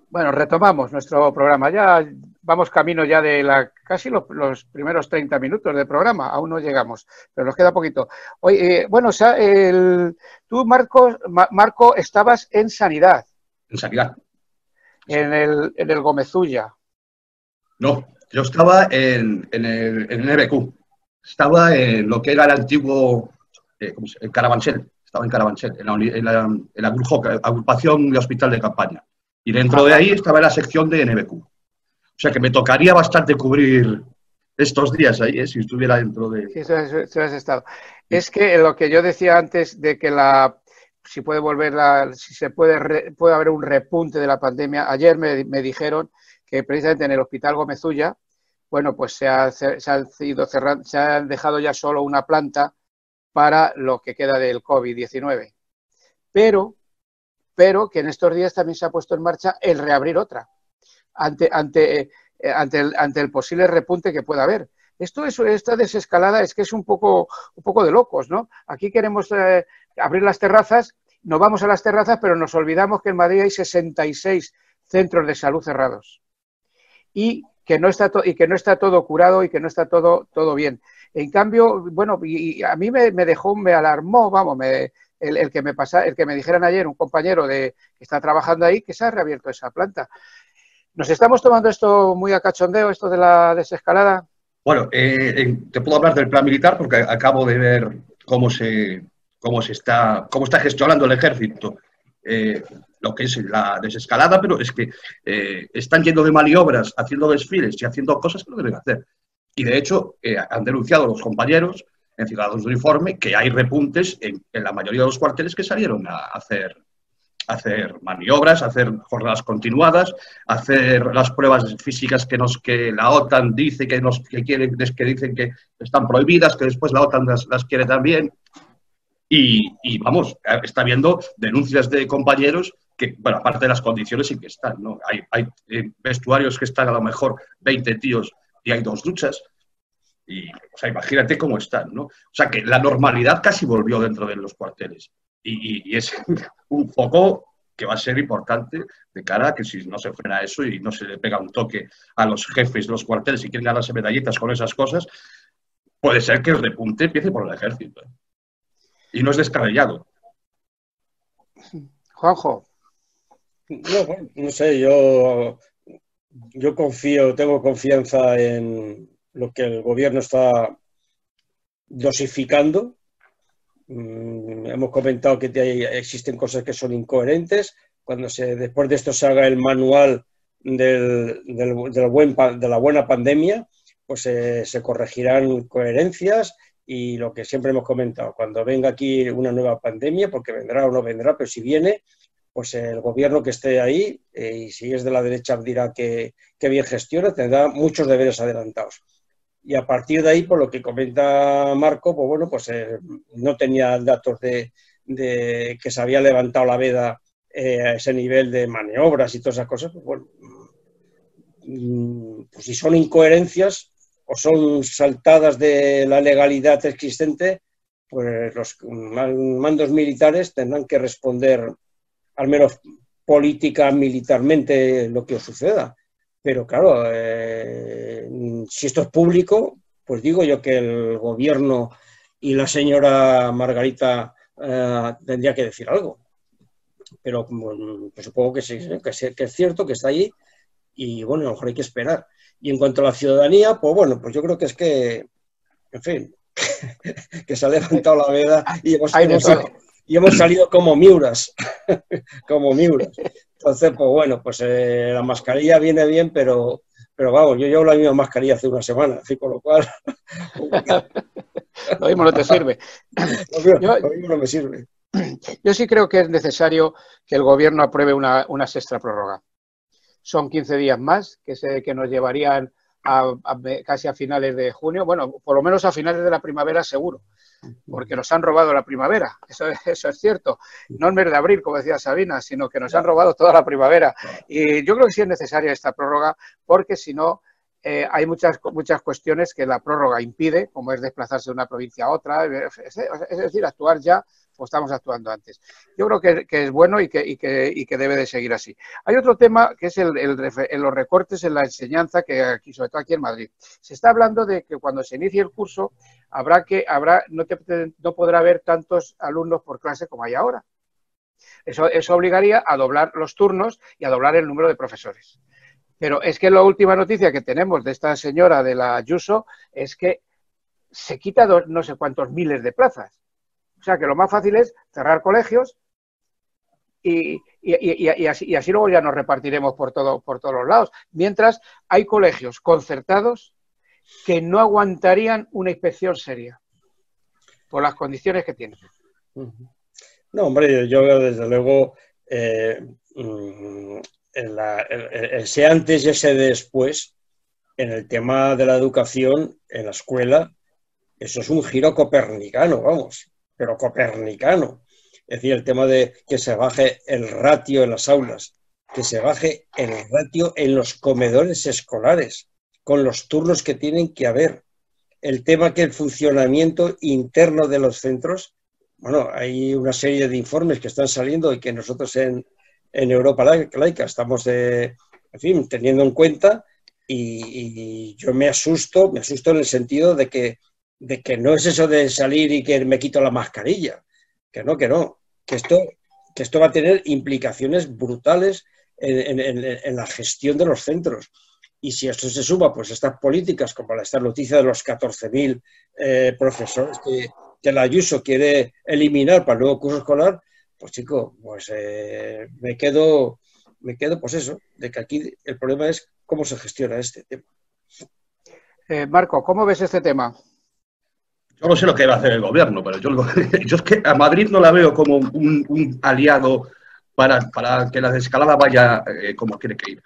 Bueno, retomamos nuestro programa. Ya vamos camino ya de la casi los, los primeros 30 minutos del programa. Aún no llegamos, pero nos queda poquito. Oye, eh, bueno, o sea, el- tú, Marco, Ma- Marco, estabas en sanidad, En sanidad. en el, en el Gómezulla. No, yo estaba en, en el, en el NBQ. Estaba en lo que era el antiguo eh, ¿cómo se- el Carabanchel. Estaba en Carabanchel, en la, en la, en la agrupación de hospital de campaña. Y dentro de ahí estaba la sección de NBQ. O sea que me tocaría bastante cubrir estos días ahí, ¿eh? si estuviera dentro de... Sí, eso has, eso has estado. Es que lo que yo decía antes de que la si puede volver la, si se puede re- puede haber un repunte de la pandemia. Ayer me, me dijeron que precisamente en el Hospital Gómezulla, bueno, pues se ha, se, se han ido cerrando, se han dejado ya solo una planta para lo que queda del COVID-19. Pero, pero que en estos días también se ha puesto en marcha el reabrir otra ante, ante, eh, ante, el, ante el posible repunte que pueda haber. Esto es, esta desescalada es que es un poco, un poco de locos, ¿no? Aquí queremos eh, abrir las terrazas, nos vamos a las terrazas, pero nos olvidamos que en Madrid hay 66 centros de salud cerrados y que no está, y que no está todo curado y que no está todo, todo bien. En cambio, bueno, y, a mí me, me, dejó, me alarmó, vamos, me, el, el, que me pasa, el que me dijeran ayer un compañero de, que está trabajando ahí que se ha reabierto esa planta. ¿Nos estamos tomando esto muy a cachondeo, esto de la desescalada? Bueno, eh, eh, te puedo hablar del plan militar porque acabo de ver cómo se, cómo se está, cómo está gestionando el ejército eh, lo que es la desescalada, pero es que están yendo de maniobras, haciendo desfiles y haciendo cosas que no deben hacer. Y de hecho, han denunciado los compañeros en Ciudadanos de Uniforme que hay repuntes en, en, la mayoría de los cuarteles que salieron a hacer, hacer maniobras, hacer jornadas continuadas, hacer las pruebas físicas que, nos, que la OTAN dice que, nos, que, quieren, que dicen que están prohibidas, que después la OTAN las, las quiere también. Y, y, vamos, está habiendo denuncias de compañeros que, bueno, aparte de las condiciones en que están, ¿no? Hay, hay vestuarios que están a lo mejor 20 tíos y hay dos duchas. Y, o sea, imagínate cómo están, ¿no? O sea, que la normalidad casi volvió dentro de los cuarteles. Y, y, y es un foco que va a ser importante de cara a que si no se frena eso y no se le pega un toque a los jefes de los cuarteles y quieren ganarse medallitas con esas cosas, puede ser que el repunte empiece por el ejército. ¿eh? Y no es descabellado. Juanjo. No, bueno, no sé, yo, yo confío, tengo confianza en lo que el gobierno está dosificando. Mm, hemos comentado que existen cosas que son incoherentes. Cuando se, después de esto se haga el manual de la buena pandemia, pues se corregirán coherencias y lo que siempre hemos comentado, cuando venga aquí una nueva pandemia, porque vendrá o no vendrá, pero si viene, pues el gobierno que esté ahí, eh, y si es de la derecha dirá que, que, bien gestiona, tendrá muchos deberes adelantados. Y a partir de ahí, por lo que comenta Marco, pues bueno, pues eh, no tenía datos de, que se había levantado la veda eh, a ese nivel de maniobras y todas esas cosas, pues bueno, pues si son incoherencias o son saltadas de la legalidad existente, pues los mandos militares tendrán que responder al menos política, militarmente, lo que os suceda. Pero claro, eh, si esto es público, pues digo yo que el gobierno y la señora Margarita eh, tendría que decir algo. Pero pues supongo que sí, que, sí, que es cierto, que está allí y bueno, a lo mejor hay que esperar. Y en cuanto a la ciudadanía, pues bueno, pues yo creo que es que, en fin, que se ha levantado la veda y hemos, hemos, y hemos salido como miuras, como miuras. Entonces, pues bueno, pues eh, la mascarilla viene bien, pero, pero vamos, yo llevo la misma mascarilla hace una semana, así con lo cual... lo mismo no te sirve. lo mismo no me sirve. Yo sí creo que es necesario que el gobierno apruebe una, una sexta prórroga. Son 15 días más que, se, que nos llevarían a, casi a finales de junio, bueno, por lo menos a finales de la primavera seguro, porque nos han robado la primavera, eso, eso es cierto. No el mes de abril, como decía Sabina, sino que nos han robado toda la primavera. Y yo creo que sí es necesaria esta prórroga, porque si no, eh, hay muchas, muchas cuestiones que la prórroga impide, como es desplazarse de una provincia a otra, es decir, actuar ya pues estamos actuando antes. Yo creo que, es bueno y que, y, que, y que, debe de seguir así. Hay otro tema que es el, los recortes en la enseñanza, que aquí, sobre todo aquí en Madrid. Se está hablando de que cuando se inicie el curso habrá que, habrá, no, no podrá haber tantos alumnos por clase como hay ahora. Eso, eso obligaría a doblar los turnos y a doblar el número de profesores. Pero es que la última noticia que tenemos de esta señora de la Ayuso es que se quita no sé cuántos miles de plazas. O sea que lo más fácil es cerrar colegios y, así, luego ya nos repartiremos por, todo, por todos los lados. Mientras hay colegios concertados que no aguantarían una inspección seria por las condiciones que tienen. No, hombre, yo veo desde luego eh, ese antes y ese después en el tema de la educación en la escuela. Eso es un giro copernicano, vamos pero copernicano. Es decir, el tema de que se baje el ratio en las aulas, que se baje el ratio en los comedores escolares, con los turnos que tienen que haber. El tema que el funcionamiento interno de los centros, bueno, hay una serie de informes que están saliendo y que nosotros en, Europa Laica estamos, en fin, teniendo en cuenta y, yo me asusto, me asusto en el sentido de que no es eso de salir y que me quito la mascarilla, que no, que no, que esto, que esto va a tener implicaciones brutales en, la gestión de los centros. Y si esto se suma, pues estas políticas, como esta noticia de los 14.000 eh, profesores que, que la Ayuso quiere eliminar para el nuevo curso escolar, pues chico, pues eh, me quedo, me quedo, pues eso, de que aquí el problema es cómo se gestiona este tema. Eh, Marco, ¿cómo ves este tema? Yo no sé lo que va a hacer el gobierno, pero yo, yo es que a Madrid no la veo como un, aliado para, que la desescalada vaya eh, como quiere que ir.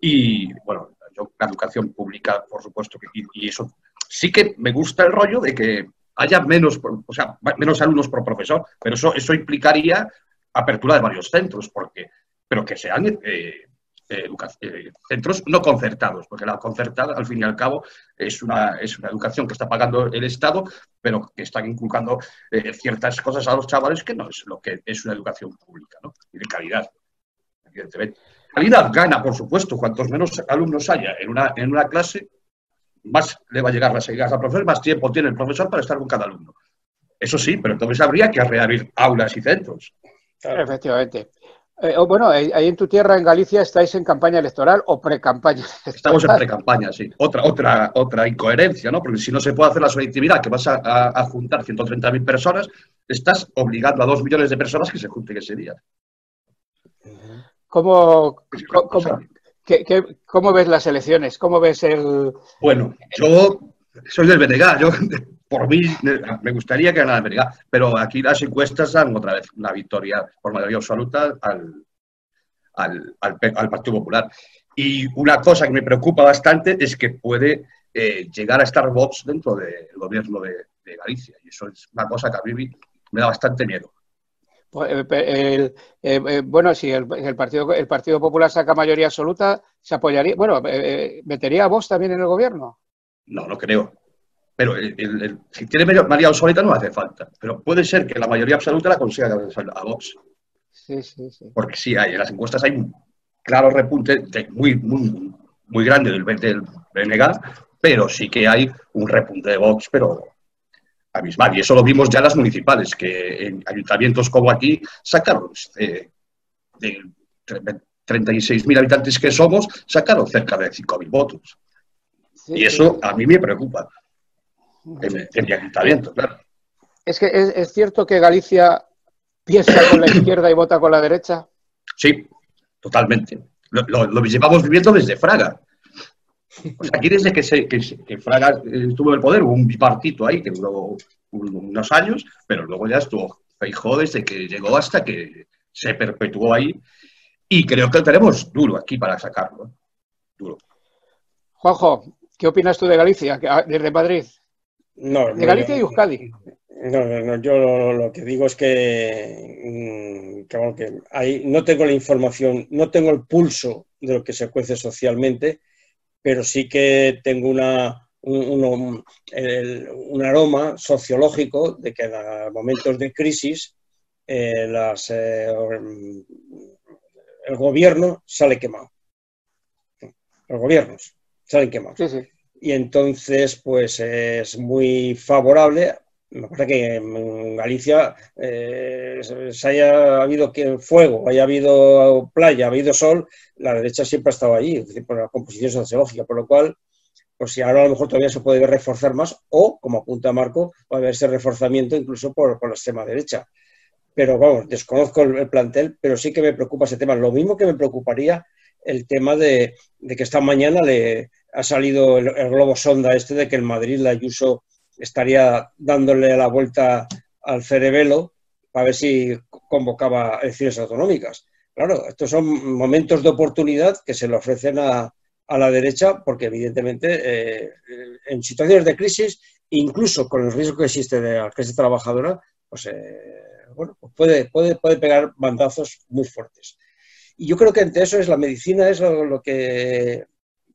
Y bueno, yo la educación pública, por supuesto, que, y, eso sí que me gusta el rollo de que haya menos, o sea, menos alumnos por profesor, pero eso, eso implicaría apertura de varios centros, porque, pero que sean eh, eh, eh, centros no concertados, porque la concertada, al fin y al cabo, es una, es una educación que está pagando el Estado, pero que está inculcando eh, ciertas cosas a los chavales que no es lo que es una educación pública, ¿no? Y de calidad, evidentemente. Calidad gana, por supuesto, cuantos menos alumnos haya en una, en una clase, más le va a llegar las ideas al profesor, más tiempo tiene el profesor para estar con cada alumno. Eso sí, pero entonces habría que reabrir aulas y centros. Efectivamente. Eh, bueno, ahí en tu tierra, en Galicia, estáis en campaña electoral o pre-campaña. Estamos en pre-campaña, sí. Otra, otra, otra incoherencia, ¿no? Porque si no se puede hacer la selectividad, que vas a, a, a juntar 130.000 personas, estás obligando a dos millones de personas que se junten ese día. ¿Cómo, cómo, ves las elecciones? ¿Cómo ves el...? Bueno, yo soy del BNG, yo por mí me gustaría que ganara el pero aquí las encuestas dan otra vez una victoria por mayoría absoluta al, al, Partido Popular. Y una cosa que me preocupa bastante es que puede eh, llegar a estar Vox dentro del gobierno de, Galicia. Y eso es una cosa que a mí me da bastante miedo. Pues, eh, eh, bueno, si el, partido, el Partido Popular saca mayoría absoluta, se apoyaría. Bueno, ¿metería a Vox también en el gobierno? No, no creo. Pero si tiene mayoría absoluta no hace falta. Pero puede ser que la mayoría absoluta la consiga a Vox. Sí, sí, sí. Porque sí, hay, en las encuestas hay un claro repunte muy, muy, muy grande del, del BNG, pero sí que hay un repunte de Vox, pero abismal. Y eso lo vimos ya en las municipales, que en ayuntamientos como aquí sacaron eh, de 36.000 habitantes que somos, sacaron cerca de 5.000 votos. y eso a mí me preocupa claro. Es que es, cierto que Galicia piensa con la izquierda y vota con la derecha. Sí, totalmente. Lo, llevamos viviendo desde Fraga. O sea, aquí desde que, se, que, que Fraga estuvo en el poder hubo un bipartito ahí que duró unos años, pero luego ya estuvo Feijó desde que llegó hasta que se perpetuó ahí y creo que tenemos duro aquí para sacarlo. ¿eh? Duro. Juanjo, ¿qué opinas tú de Galicia, ah, desde Madrid? No, De Galicia y Euskadi. No, no, no, yo lo, lo que digo es que, mm, que, bueno, que ahí no tengo la información, no tengo el pulso de lo que se cuece socialmente, pero sí que tengo una, un, un- el- un aroma sociológico de que en momentos de crisis eh, las, eh, el gobierno sale quemado. Los gobiernos salen quemados Sí, sí. y entonces pues es muy favorable. Me parece que en Galicia eh, se haya habido fuego, haya habido playa, ha habido sol, la derecha siempre ha estado allí, por la composición sociológica, por lo cual, pues si ahora a lo mejor todavía se puede reforzar más, o, como apunta Marco, va a haber ese reforzamiento incluso por, por la extrema derecha. Pero vamos, desconozco el, el plantel, pero sí que me preocupa ese tema. Lo mismo que me preocuparía el tema de, que esta mañana le ha salido el, el globo sonda este de que el Madrid, la Ayuso, estaría dándole la vuelta al cerebelo para ver si convocaba elecciones autonómicas. Claro, estos son momentos de oportunidad que se le ofrecen a, a la derecha porque evidentemente eh, en situaciones de crisis, incluso con el riesgo que existe de la clase trabajadora, pues eh, bueno, pues puede, puede, puede pegar bandazos muy fuertes. Y yo creo que entre eso es la medicina, es lo, que,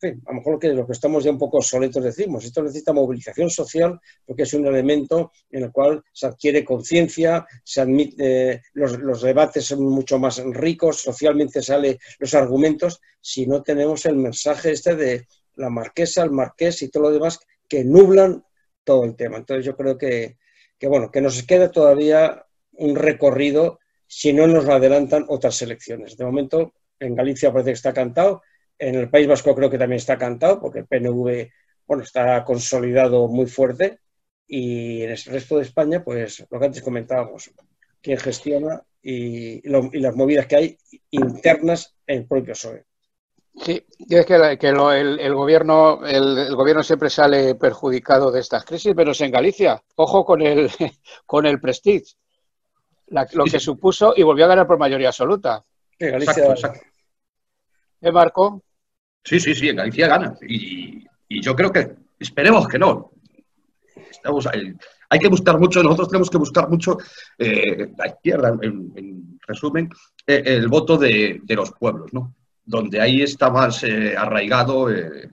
a lo mejor lo que, lo que estamos ya un poco obsoletos decimos. Esto necesita movilización social porque es un elemento en el cual se adquiere conciencia, se admite, los, los debates son mucho más ricos, socialmente salen los argumentos, si no tenemos el mensaje este de la marquesa, el marqués y todo lo demás que nublan todo el tema. Entonces yo creo que, que bueno, que nos queda todavía un recorrido si no nos adelantan otras elecciones. De momento, en Galicia parece que está cantado, en el País Vasco creo que también está cantado, porque el PNV bueno, está consolidado muy fuerte, y en el resto de España, pues lo que antes comentábamos, quién gestiona y, lo, y las movidas que hay internas en el propio PSOE. Sí, y es que, la- que lo- el, el gobierno, el, el gobierno siempre sale perjudicado de estas crisis, menos en Galicia. Ojo con el, con el Prestige, la- lo que supuso y volvió a ganar por mayoría absoluta. Sí, Galicia, Exacto, exacto. ¿Eh, Marco? Sí, sí, sí, en Galicia gana. Y, yo creo que, esperemos que no. Hay que buscar mucho, nosotros tenemos que buscar mucho, eh, la izquierda, en, en resumen, eh, el voto de, los pueblos, ¿no? Donde ahí está más eh, arraigado el,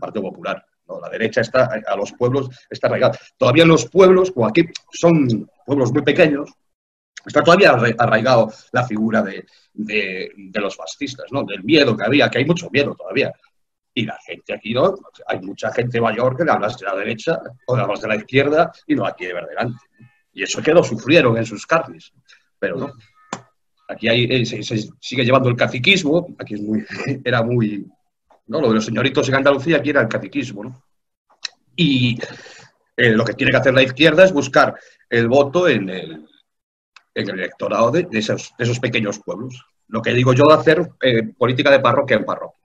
Partido Popular. La derecha está, a los pueblos está arraigado. Todavía los pueblos, como aquí son pueblos muy pequeños, está todavía arra- arraigado la figura de, de, los fascistas, ¿no? Del miedo que había, que hay mucho miedo todavía. Y la gente aquí, ¿no? Hay mucha gente mayor que le hablas de la derecha o le hablas de la izquierda y no la quiere ver delante. Y eso que lo sufrieron en sus carnes. Pero no. Aquí eh, se, se sigue llevando el caciquismo. Aquí es muy, era muy. ¿no? Lo de los señoritos en Andalucía, aquí era el caciquismo, ¿no? Y eh, lo que tiene que hacer la izquierda es buscar el voto en el, en el electorado de, de esos, de esos pequeños pueblos. Lo que digo yo de hacer eh, política de parroquia en parroquia,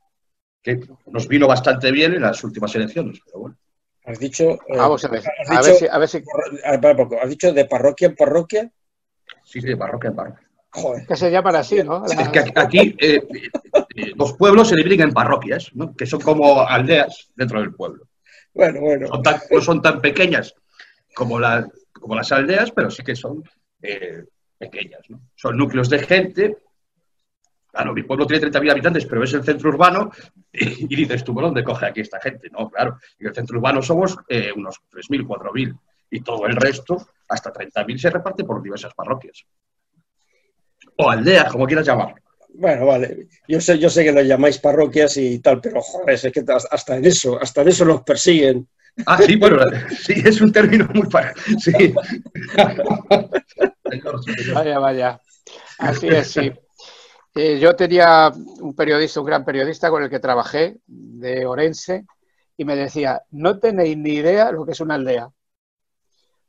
que nos vino bastante bien en las últimas elecciones, pero bueno. has dicho, eh, Vamos a ver. has A dicho- ver si, a ver si a ver, para poco, has dicho de parroquia en parroquia. Sí, sí, de parroquia en parroquia. Joder, que se llaman así, ¿no? Sí, es que aquí- eh, eh, los pueblos se dividen en parroquias, ¿no? que son como aldeas dentro del pueblo. bueno, bueno. Son tan- no son tan pequeñas como, la- como las aldeas, pero sí que son eh, pequeñas. ¿no? Son núcleos de gente. Claro, mi pueblo tiene 30.000 habitantes, pero es el centro urbano y, dices tú, ¿por dónde coge aquí esta gente? No, claro, en el centro urbano somos eh, unos 3.000, 4.000 y todo el resto, hasta 30.000, se reparte por diversas parroquias. O aldeas, como quieras llamar. Bueno, vale. Yo sé, yo sé que lo llamáis parroquias y tal, pero joder, es que hasta en eso, hasta en eso los persiguen. Ah, sí, bueno, sí, es un término muy para. Sí. Vaya, vaya. Así es, sí. Eh, yo tenía un periodista, un gran periodista con el que trabajé, de Orense, y me decía, no tenéis ni idea lo que es una aldea.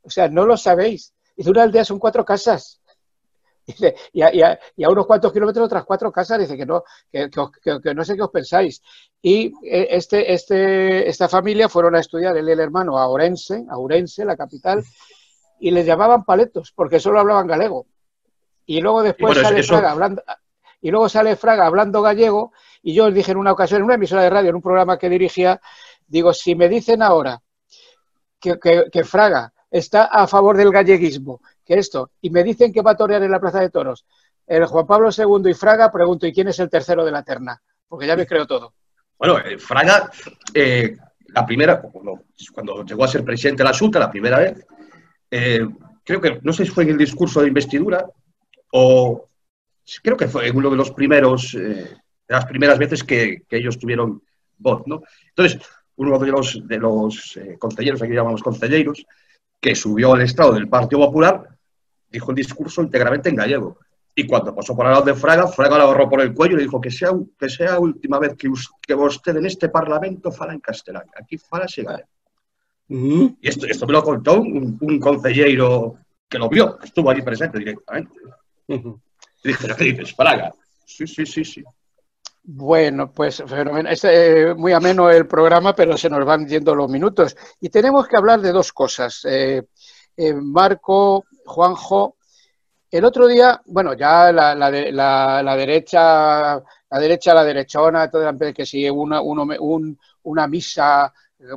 O sea, no lo sabéis. Y una aldea son cuatro casas. Dice, y, a, y a- y a unos cuantos kilómetros otras cuatro casas, dice que no, que, que os- que- que no sé qué os pensáis. Y eh, este, este, esta familia fueron a estudiar, él y el hermano, a Orense, a Ourense, la capital, y les llamaban paletos, porque solo hablaban galego. Y luego después bueno, sale eso- Fraga hablando, y luego sale Fraga hablando gallego, y yo os dije en una ocasión, en una emisora de radio, en un programa que dirigía, digo, si me dicen ahora que, que- que Fraga está a favor del galleguismo, que esto, y me dicen que va a torear en la Plaza de Toros el Juan Pablo II y Fraga, pregunto, ¿y quién es el tercero de la terna? Porque ya me creo todo. Bueno, eh, Fraga, eh, la primera, cuando, llegó a ser presidente de la Junta, la primera vez, eh, creo que, no sé si fue en el discurso de investidura o creo que fue uno de los primeros, de las primeras veces que, ellos tuvieron voz, ¿no? Entonces, uno de los, de los eh, concelleros, aquí llamamos concelleiros, que subió al estado del Partido Popular, dijo el discurso íntegramente en gallego. Y cuando pasó por al lado de Fraga, Fraga lo agarró por el cuello y le dijo que sea, que sea última vez que, que usted en este Parlamento fala en castellano. Aquí fala en gallego. Y esto, esto me lo contó un, un concejero que lo vio, que estuvo allí presente directamente. Ujú. Y dije, ¿qué dices, Fraga? Sí, sí, sí, sí. Bueno, pues fenomenal. Es eh, muy ameno el programa, pero se nos van yendo los minutos. Y tenemos que hablar de dos cosas. Eh, eh, Marco, Juanjo, el otro día, bueno, ya la, la la- derecha, la derecha, la derechona, todo, que si una, un- una misa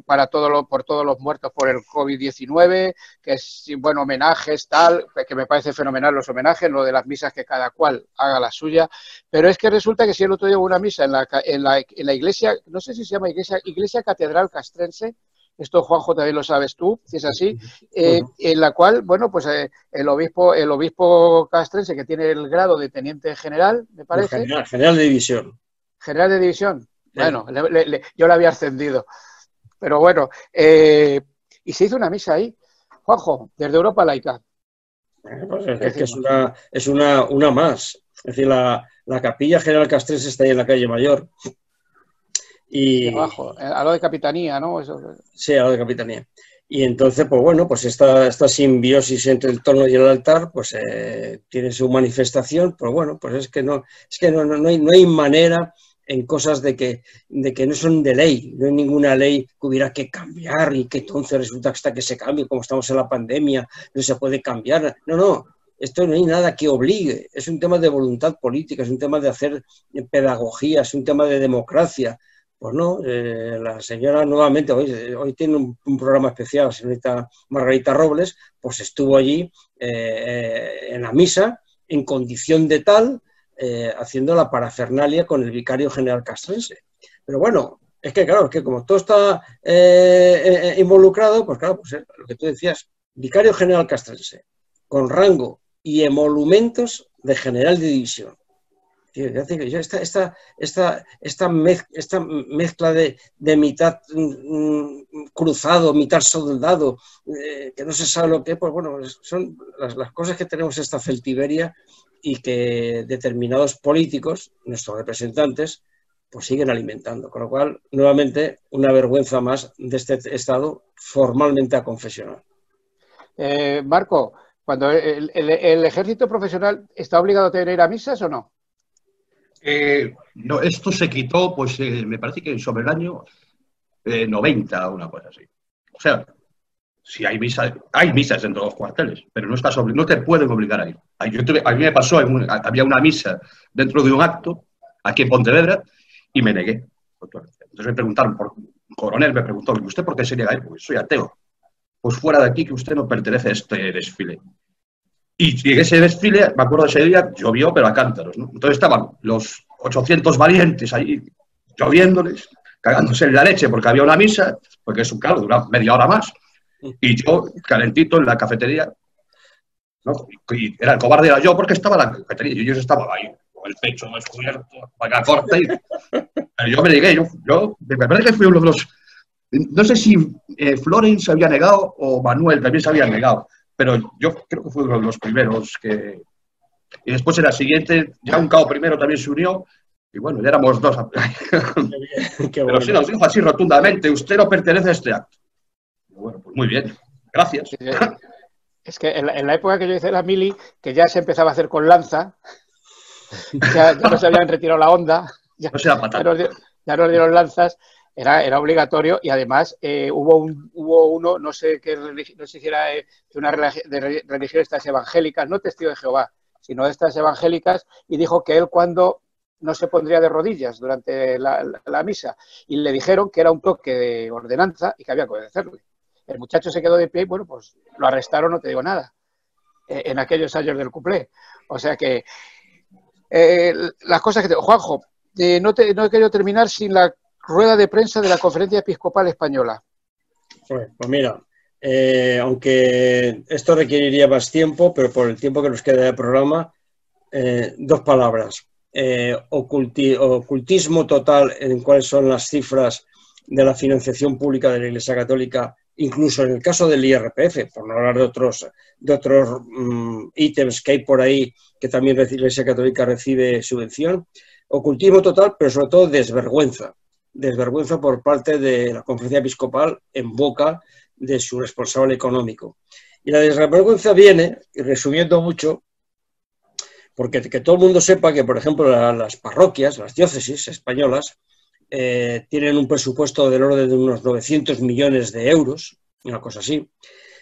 para todo lo, por todos los muertos por el COVID-19, que es, bueno, homenajes, tal, que me parece fenomenal los homenajes, lo de las misas que cada cual haga la suya, pero es que resulta que si el otro día hubo una misa en la, en la, en la iglesia, no sé si se llama iglesia, iglesia catedral castrense, esto Juanjo también lo sabes tú, si es así, eh, en la cual, bueno, pues eh, el obispo, el obispo castrense que tiene el grado de teniente general, me parece, General, general de división. general de división, bueno, le- le- le- yo le había ascendido, pero bueno, eh, y se hizo una misa ahí, Juanjo, desde Europa Laica. Pues es, es que es una, es una, una más. Es decir, la, la capilla general castrense está ahí en la calle Mayor. Y, Abajo, eh, a lo de capitanía, ¿no? Eso, Sí, a la de capitanía. Y entonces, pues bueno, pues esta, esta simbiosis entre el trono y el altar, pues eh, tiene su manifestación, pero bueno, pues es que no, es que no, no, no hay, no hay manera en cosas de que, de que no son de ley, no hay ninguna ley que hubiera que cambiar y que entonces resulta que hasta que se cambie, como estamos en la pandemia, no se puede cambiar. No, no, esto no hay nada que obligue, es un tema de voluntad política, es un tema de hacer pedagogía, es un tema de democracia. Pues no, eh, la señora nuevamente, hoy, tiene un, programa especial, señorita Margarita Robles, pues estuvo allí eh, en la misa en condición de tal, eh, haciendo la parafernalia con el vicario general castrense. Pero bueno, es que claro, es que como todo está eh, involucrado, pues claro, pues lo que tú decías, vicario general castrense, con rango y emolumentos de general de división. Esta, esta, esta, esta, mez, esta mezcla de, de mitad mm, cruzado, mitad soldado, eh, que no se sabe lo que es, pues bueno, son las, las, cosas que tenemos esta celtiberia y que determinados políticos, nuestros representantes, pues siguen alimentando. Con lo cual, nuevamente, una vergüenza más de este Estado formalmente a confesional. Eh, Marco, cuando el, el, el ejército profesional está obligado a tener a misas o no? Eh, no, esto se quitó, pues eh, me parece que sobre el año eh, 90 o una cosa así. O sea, si hay misas, hay misas dentro de los cuarteles, pero no estás no te pueden obligar a ir. Tuve, a mí me pasó, había una misa dentro de un acto aquí en Pontevedra y me negué. Entonces me preguntaron, por un coronel me preguntó, ¿usted por qué se niega a ir? Porque soy ateo. Pues fuera de aquí que usted no pertenece a este desfile. Y en ese desfile, me acuerdo de ese día, llovió, pero a cántaros. ¿no? Entonces estaban los 800 valientes ahí, lloviéndoles, cagándose en la leche porque había una misa, porque es un claro, dura media hora más. Y yo, calentito, en la cafetería, ¿no? y era el cobarde era yo porque estaba en la cafetería, y yo estaba ahí, con el pecho descubierto, manga corta, y... pero yo me negué, yo, yo, me parece que fui uno de los... No sé si eh, Florence había negado o Manuel también se había negado, pero yo creo que fue uno de los primeros que... Y después en la siguiente, ya un cabo primero también se unió, y bueno, ya éramos dos. Qué Qué bueno. Pero sí nos dijo así rotundamente, usted no pertenece a este acto. Y bueno, pues muy bien, gracias. Es que en la, época que yo hice la mili, que ya se empezaba a hacer con lanza, ya, no se habían retirado la onda, ya, no, ya nos dieron lanzas, era, era obligatorio y además eh, hubo, un, hubo uno, no sé qué no sé si era eh, de una de religión estas evangélicas, no testigo de Jehová, sino de estas evangélicas, y dijo que él cuando no se pondría de rodillas durante la, misa y le dijeron que era un toque de ordenanza y que había que obedecerle. El muchacho se quedó de pie y bueno, pues lo arrestaron, no te digo nada, eh, en aquellos años del cuplé. O sea que las cosas que te... Juanjo, no, te, no he querido terminar sin la rueda de prensa de la Conferencia Episcopal Española. Pues, mira, eh, aunque esto requeriría más tiempo, pero por el tiempo que nos queda de programa, eh, dos palabras. Eh, ocultismo total en cuáles son las cifras de la financiación pública de la Iglesia Católica, incluso en el caso del IRPF, por no hablar de otros, de otros mm, ítems que hay por ahí que también la Iglesia Católica recibe subvención. Ocultismo total, pero sobre todo desvergüenza desvergüenza por parte de la conferencia episcopal en boca de su responsable económico. Y la desvergüenza viene, resumiendo mucho, porque que todo el mundo sepa que, por ejemplo, las parroquias, las diócesis españolas, eh, tienen un presupuesto del orden de unos 900 millones de euros, una cosa así,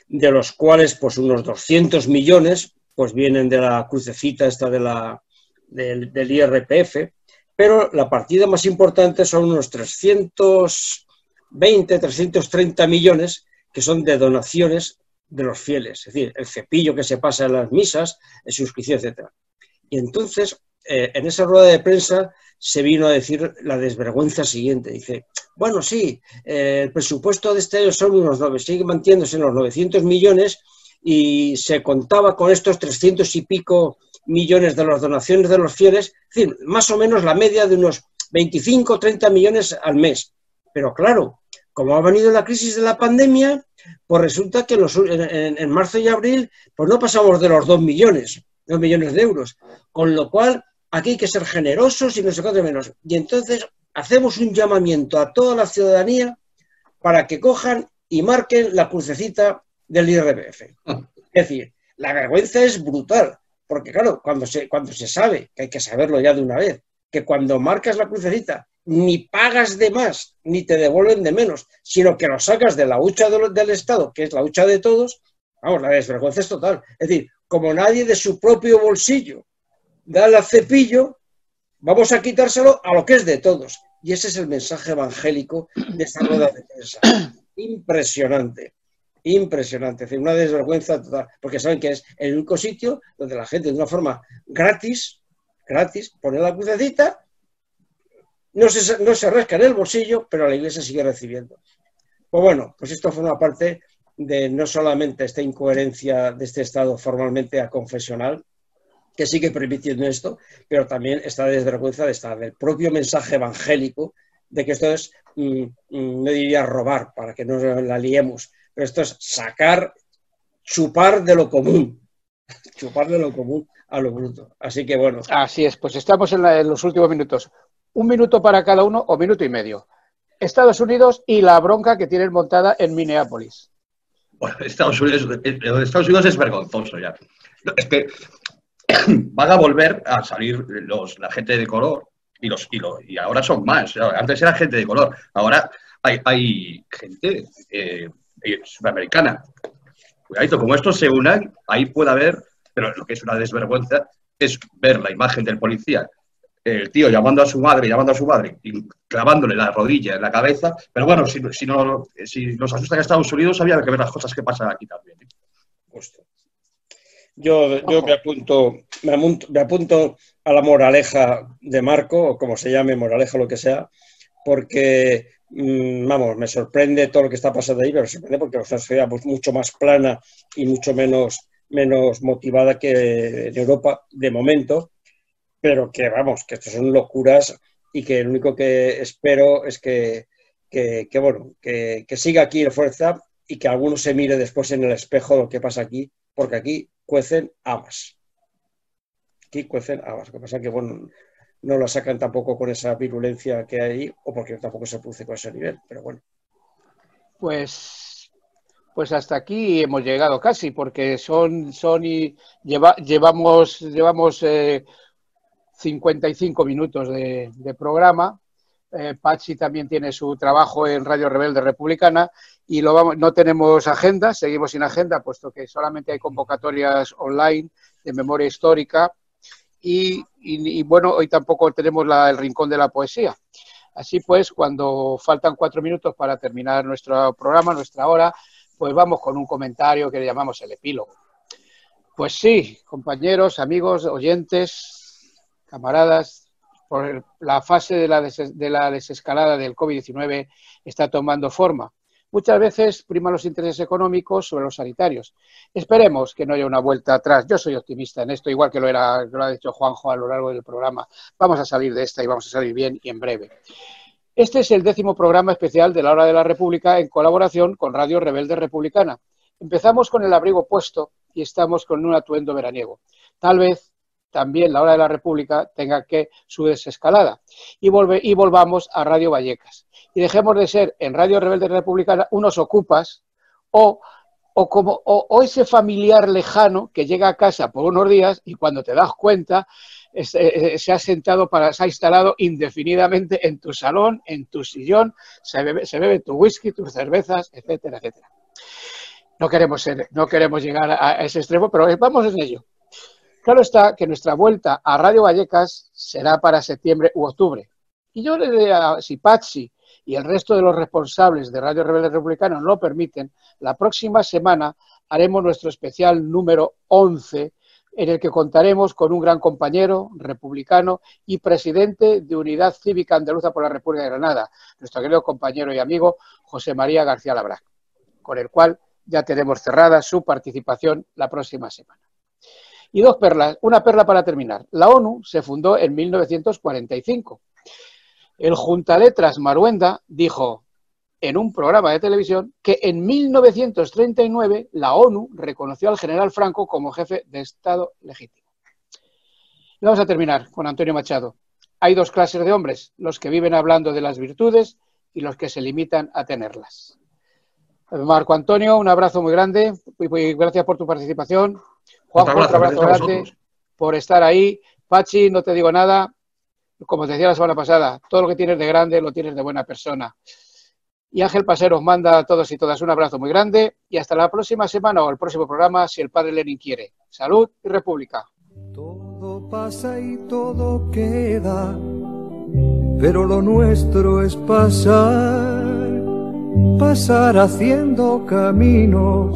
de los cuales pues unos 200 millones pues vienen de la crucecita esta de la, del IRPF, pero la partida más importante son unos 320, 330 millones que son de donaciones de los fieles, es decir, el cepillo que se pasa en las misas, en suscripción, etc. Y entonces, eh, en esa rueda de prensa se vino a decir la desvergüenza siguiente. Dice, bueno, sí, eh, el presupuesto de este año son unos 9, sigue manteniéndose en los 900 millones y se contaba con estos 300 y pico millones de las donaciones de los fieles, es decir, más o menos la media de unos 25 o 30 millones al mes. Pero claro, como ha venido la crisis de la pandemia, pues resulta que en, marzo y abril pues no pasamos de los 2 millones, 2 millones de euros. Con lo cual, aquí hay que ser generosos y no sé cuánto menos. Y entonces hacemos un llamamiento a toda la ciudadanía para que cojan y marquen la crucecita del IRBF. Es decir, la vergüenza es brutal. Porque claro, cuando se, cuando se sabe, que hay que saberlo ya de una vez, que cuando marcas la crucecita ni pagas de más, ni te devuelven de menos, sino que lo sacas de la hucha del Estado, que es la hucha de todos, vamos, la desvergüenza es total. Es decir, como nadie de su propio bolsillo da el cepillo, vamos a quitárselo a lo que es de todos. Y ese es el mensaje evangélico de esta rueda de prensa. Impresionante impresionante, es decir, una desvergüenza total, porque saben que es el único sitio donde la gente de una forma gratis, gratis, pone la crucecita, no se, no se rasca en el bolsillo, pero la iglesia sigue recibiendo. Pues bueno, pues esto forma parte de no solamente esta incoherencia de este Estado formalmente a confesional, que sigue permitiendo esto, pero también esta desvergüenza de esta, del propio mensaje evangélico de que esto es, mm, mm, no diría robar, para que no la liemos, esto es sacar, chupar de lo común, chupar de lo común a lo bruto. Así que bueno. Así es, pues estamos en, los últimos minutos. Un minuto para cada uno o minuto y medio. Estados Unidos y la bronca que tienen montada en Minneapolis. Bueno, Estados Unidos, eh, Estados Unidos es vergonzoso ya. Es que van a volver a salir los, la gente de color y, los, y, y ahora son más. Antes era gente de color, ahora hay, hay gente eh, sudamericana. Cuidadito, como estos se unan, ahí puede haber, pero lo que es una desvergüenza es ver la imagen del policía, el tío llamando a su madre, llamando a su madre, y clavándole la rodilla en la cabeza. Pero bueno, si, no, si nos asustan a Estados Unidos, había que ver las cosas que pasan aquí también. ¿eh? Yo, me, apunto, me, me apunto a la moraleja de Marco, o como se llame, moraleja lo que sea, porque vamos, me sorprende todo lo que está pasando ahí, pero me sorprende porque es una sociedad mucho más plana y mucho menos, menos motivada que en Europa de momento, pero que vamos, que esto son locuras y que lo único que espero es que, bueno, que, siga aquí la fuerza y que alguno se mire después en el espejo lo que pasa aquí, porque aquí cuecen habas. Aquí cuecen habas. Lo que pasa que, bueno, no la sacan tampoco con esa virulencia que hay o porque tampoco se produce con ese nivel, pero bueno. Pues, pues hasta aquí hemos llegado casi, porque son, son y lleva, llevamos, llevamos eh, 55 minutos de, programa. Eh, Pachi también tiene su trabajo en Radio Rebelde Republicana y lo vamos, no tenemos agenda, seguimos sin agenda, puesto que solamente hay convocatorias online de memoria histórica y, bueno, hoy tampoco tenemos la- el rincón de la poesía. Así pues, cuando faltan cuatro minutos para terminar nuestro programa, nuestra hora, pues vamos con un comentario que le llamamos el epílogo. Pues sí, compañeros, amigos, oyentes, camaradas, por la fase de la, de la desescalada del COVID-19 está tomando forma. Muchas veces priman los intereses económicos sobre los sanitarios. Esperemos que no haya una vuelta atrás. Yo soy optimista en esto, igual que lo, era, lo ha dicho Juanjo a lo largo del programa. Vamos a salir de esta y vamos a salir bien y en breve. Este es el décimo programa especial de la Hora de la República en colaboración con Radio Rebelde Republicana. Empezamos con el abrigo puesto y estamos con un atuendo veraniego. Tal vez también la Hora de la República tenga que su desescalada y, volve, y volvamos a Radio Vallecas. Y dejemos de ser en Radio Rebelde Republicana unos ocupas o, o, como, o, o ese familiar lejano que llega a casa por unos días y cuando te das cuenta eh, eh, se ha sentado para, se ha instalado indefinidamente en tu salón, en tu sillón, se bebe, se bebe tu whisky, tus cervezas, etcétera, etcétera. No queremos ser, no queremos llegar a ese extremo, pero vamos en ello. Claro está que nuestra vuelta a Radio Vallecas será para septiembre u octubre. Y yo le diría, si Patsy y el resto de los responsables de Radio Rebelde Republicano lo permiten, la próxima semana haremos nuestro especial número 11 en el que contaremos con un gran compañero republicano y presidente de Unidad Cívica Andaluza por la República de Granada, nuestro querido compañero y amigo José María García Labrac, con el cual ya tenemos cerrada su participación la próxima semana. Y dos perlas, una perla para terminar. La ONU se fundó en 1945. El juntaletras Maruenda dijo en un programa de televisión que en 1939 la ONU reconoció al general Franco como jefe de Estado legítimo. Y vamos a terminar con Antonio Machado. Hay dos clases de hombres, los que viven hablando de las virtudes y los que se limitan a tenerlas. Marco Antonio, un abrazo muy grande y gracias por tu participación. Juanjo, otro abrazo grande por estar ahí. Pachi, no te digo nada. Como te decía la semana pasada, todo lo que tienes de grande lo tienes de buena persona. Y Ángel Pasero os manda a todos y todas un abrazo muy grande y hasta la próxima semana o el próximo programa, si el padre Lenin quiere. Salud y República. Todo pasa y todo queda, pero lo nuestro es pasar, pasar haciendo caminos,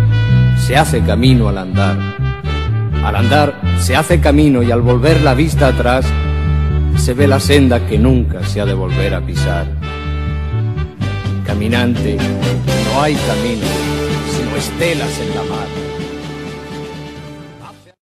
se hace camino al andar. Al andar se hace camino y al volver la vista atrás se ve la senda que nunca se ha de volver a pisar. Caminante, no hay camino, sino estelas en la mar.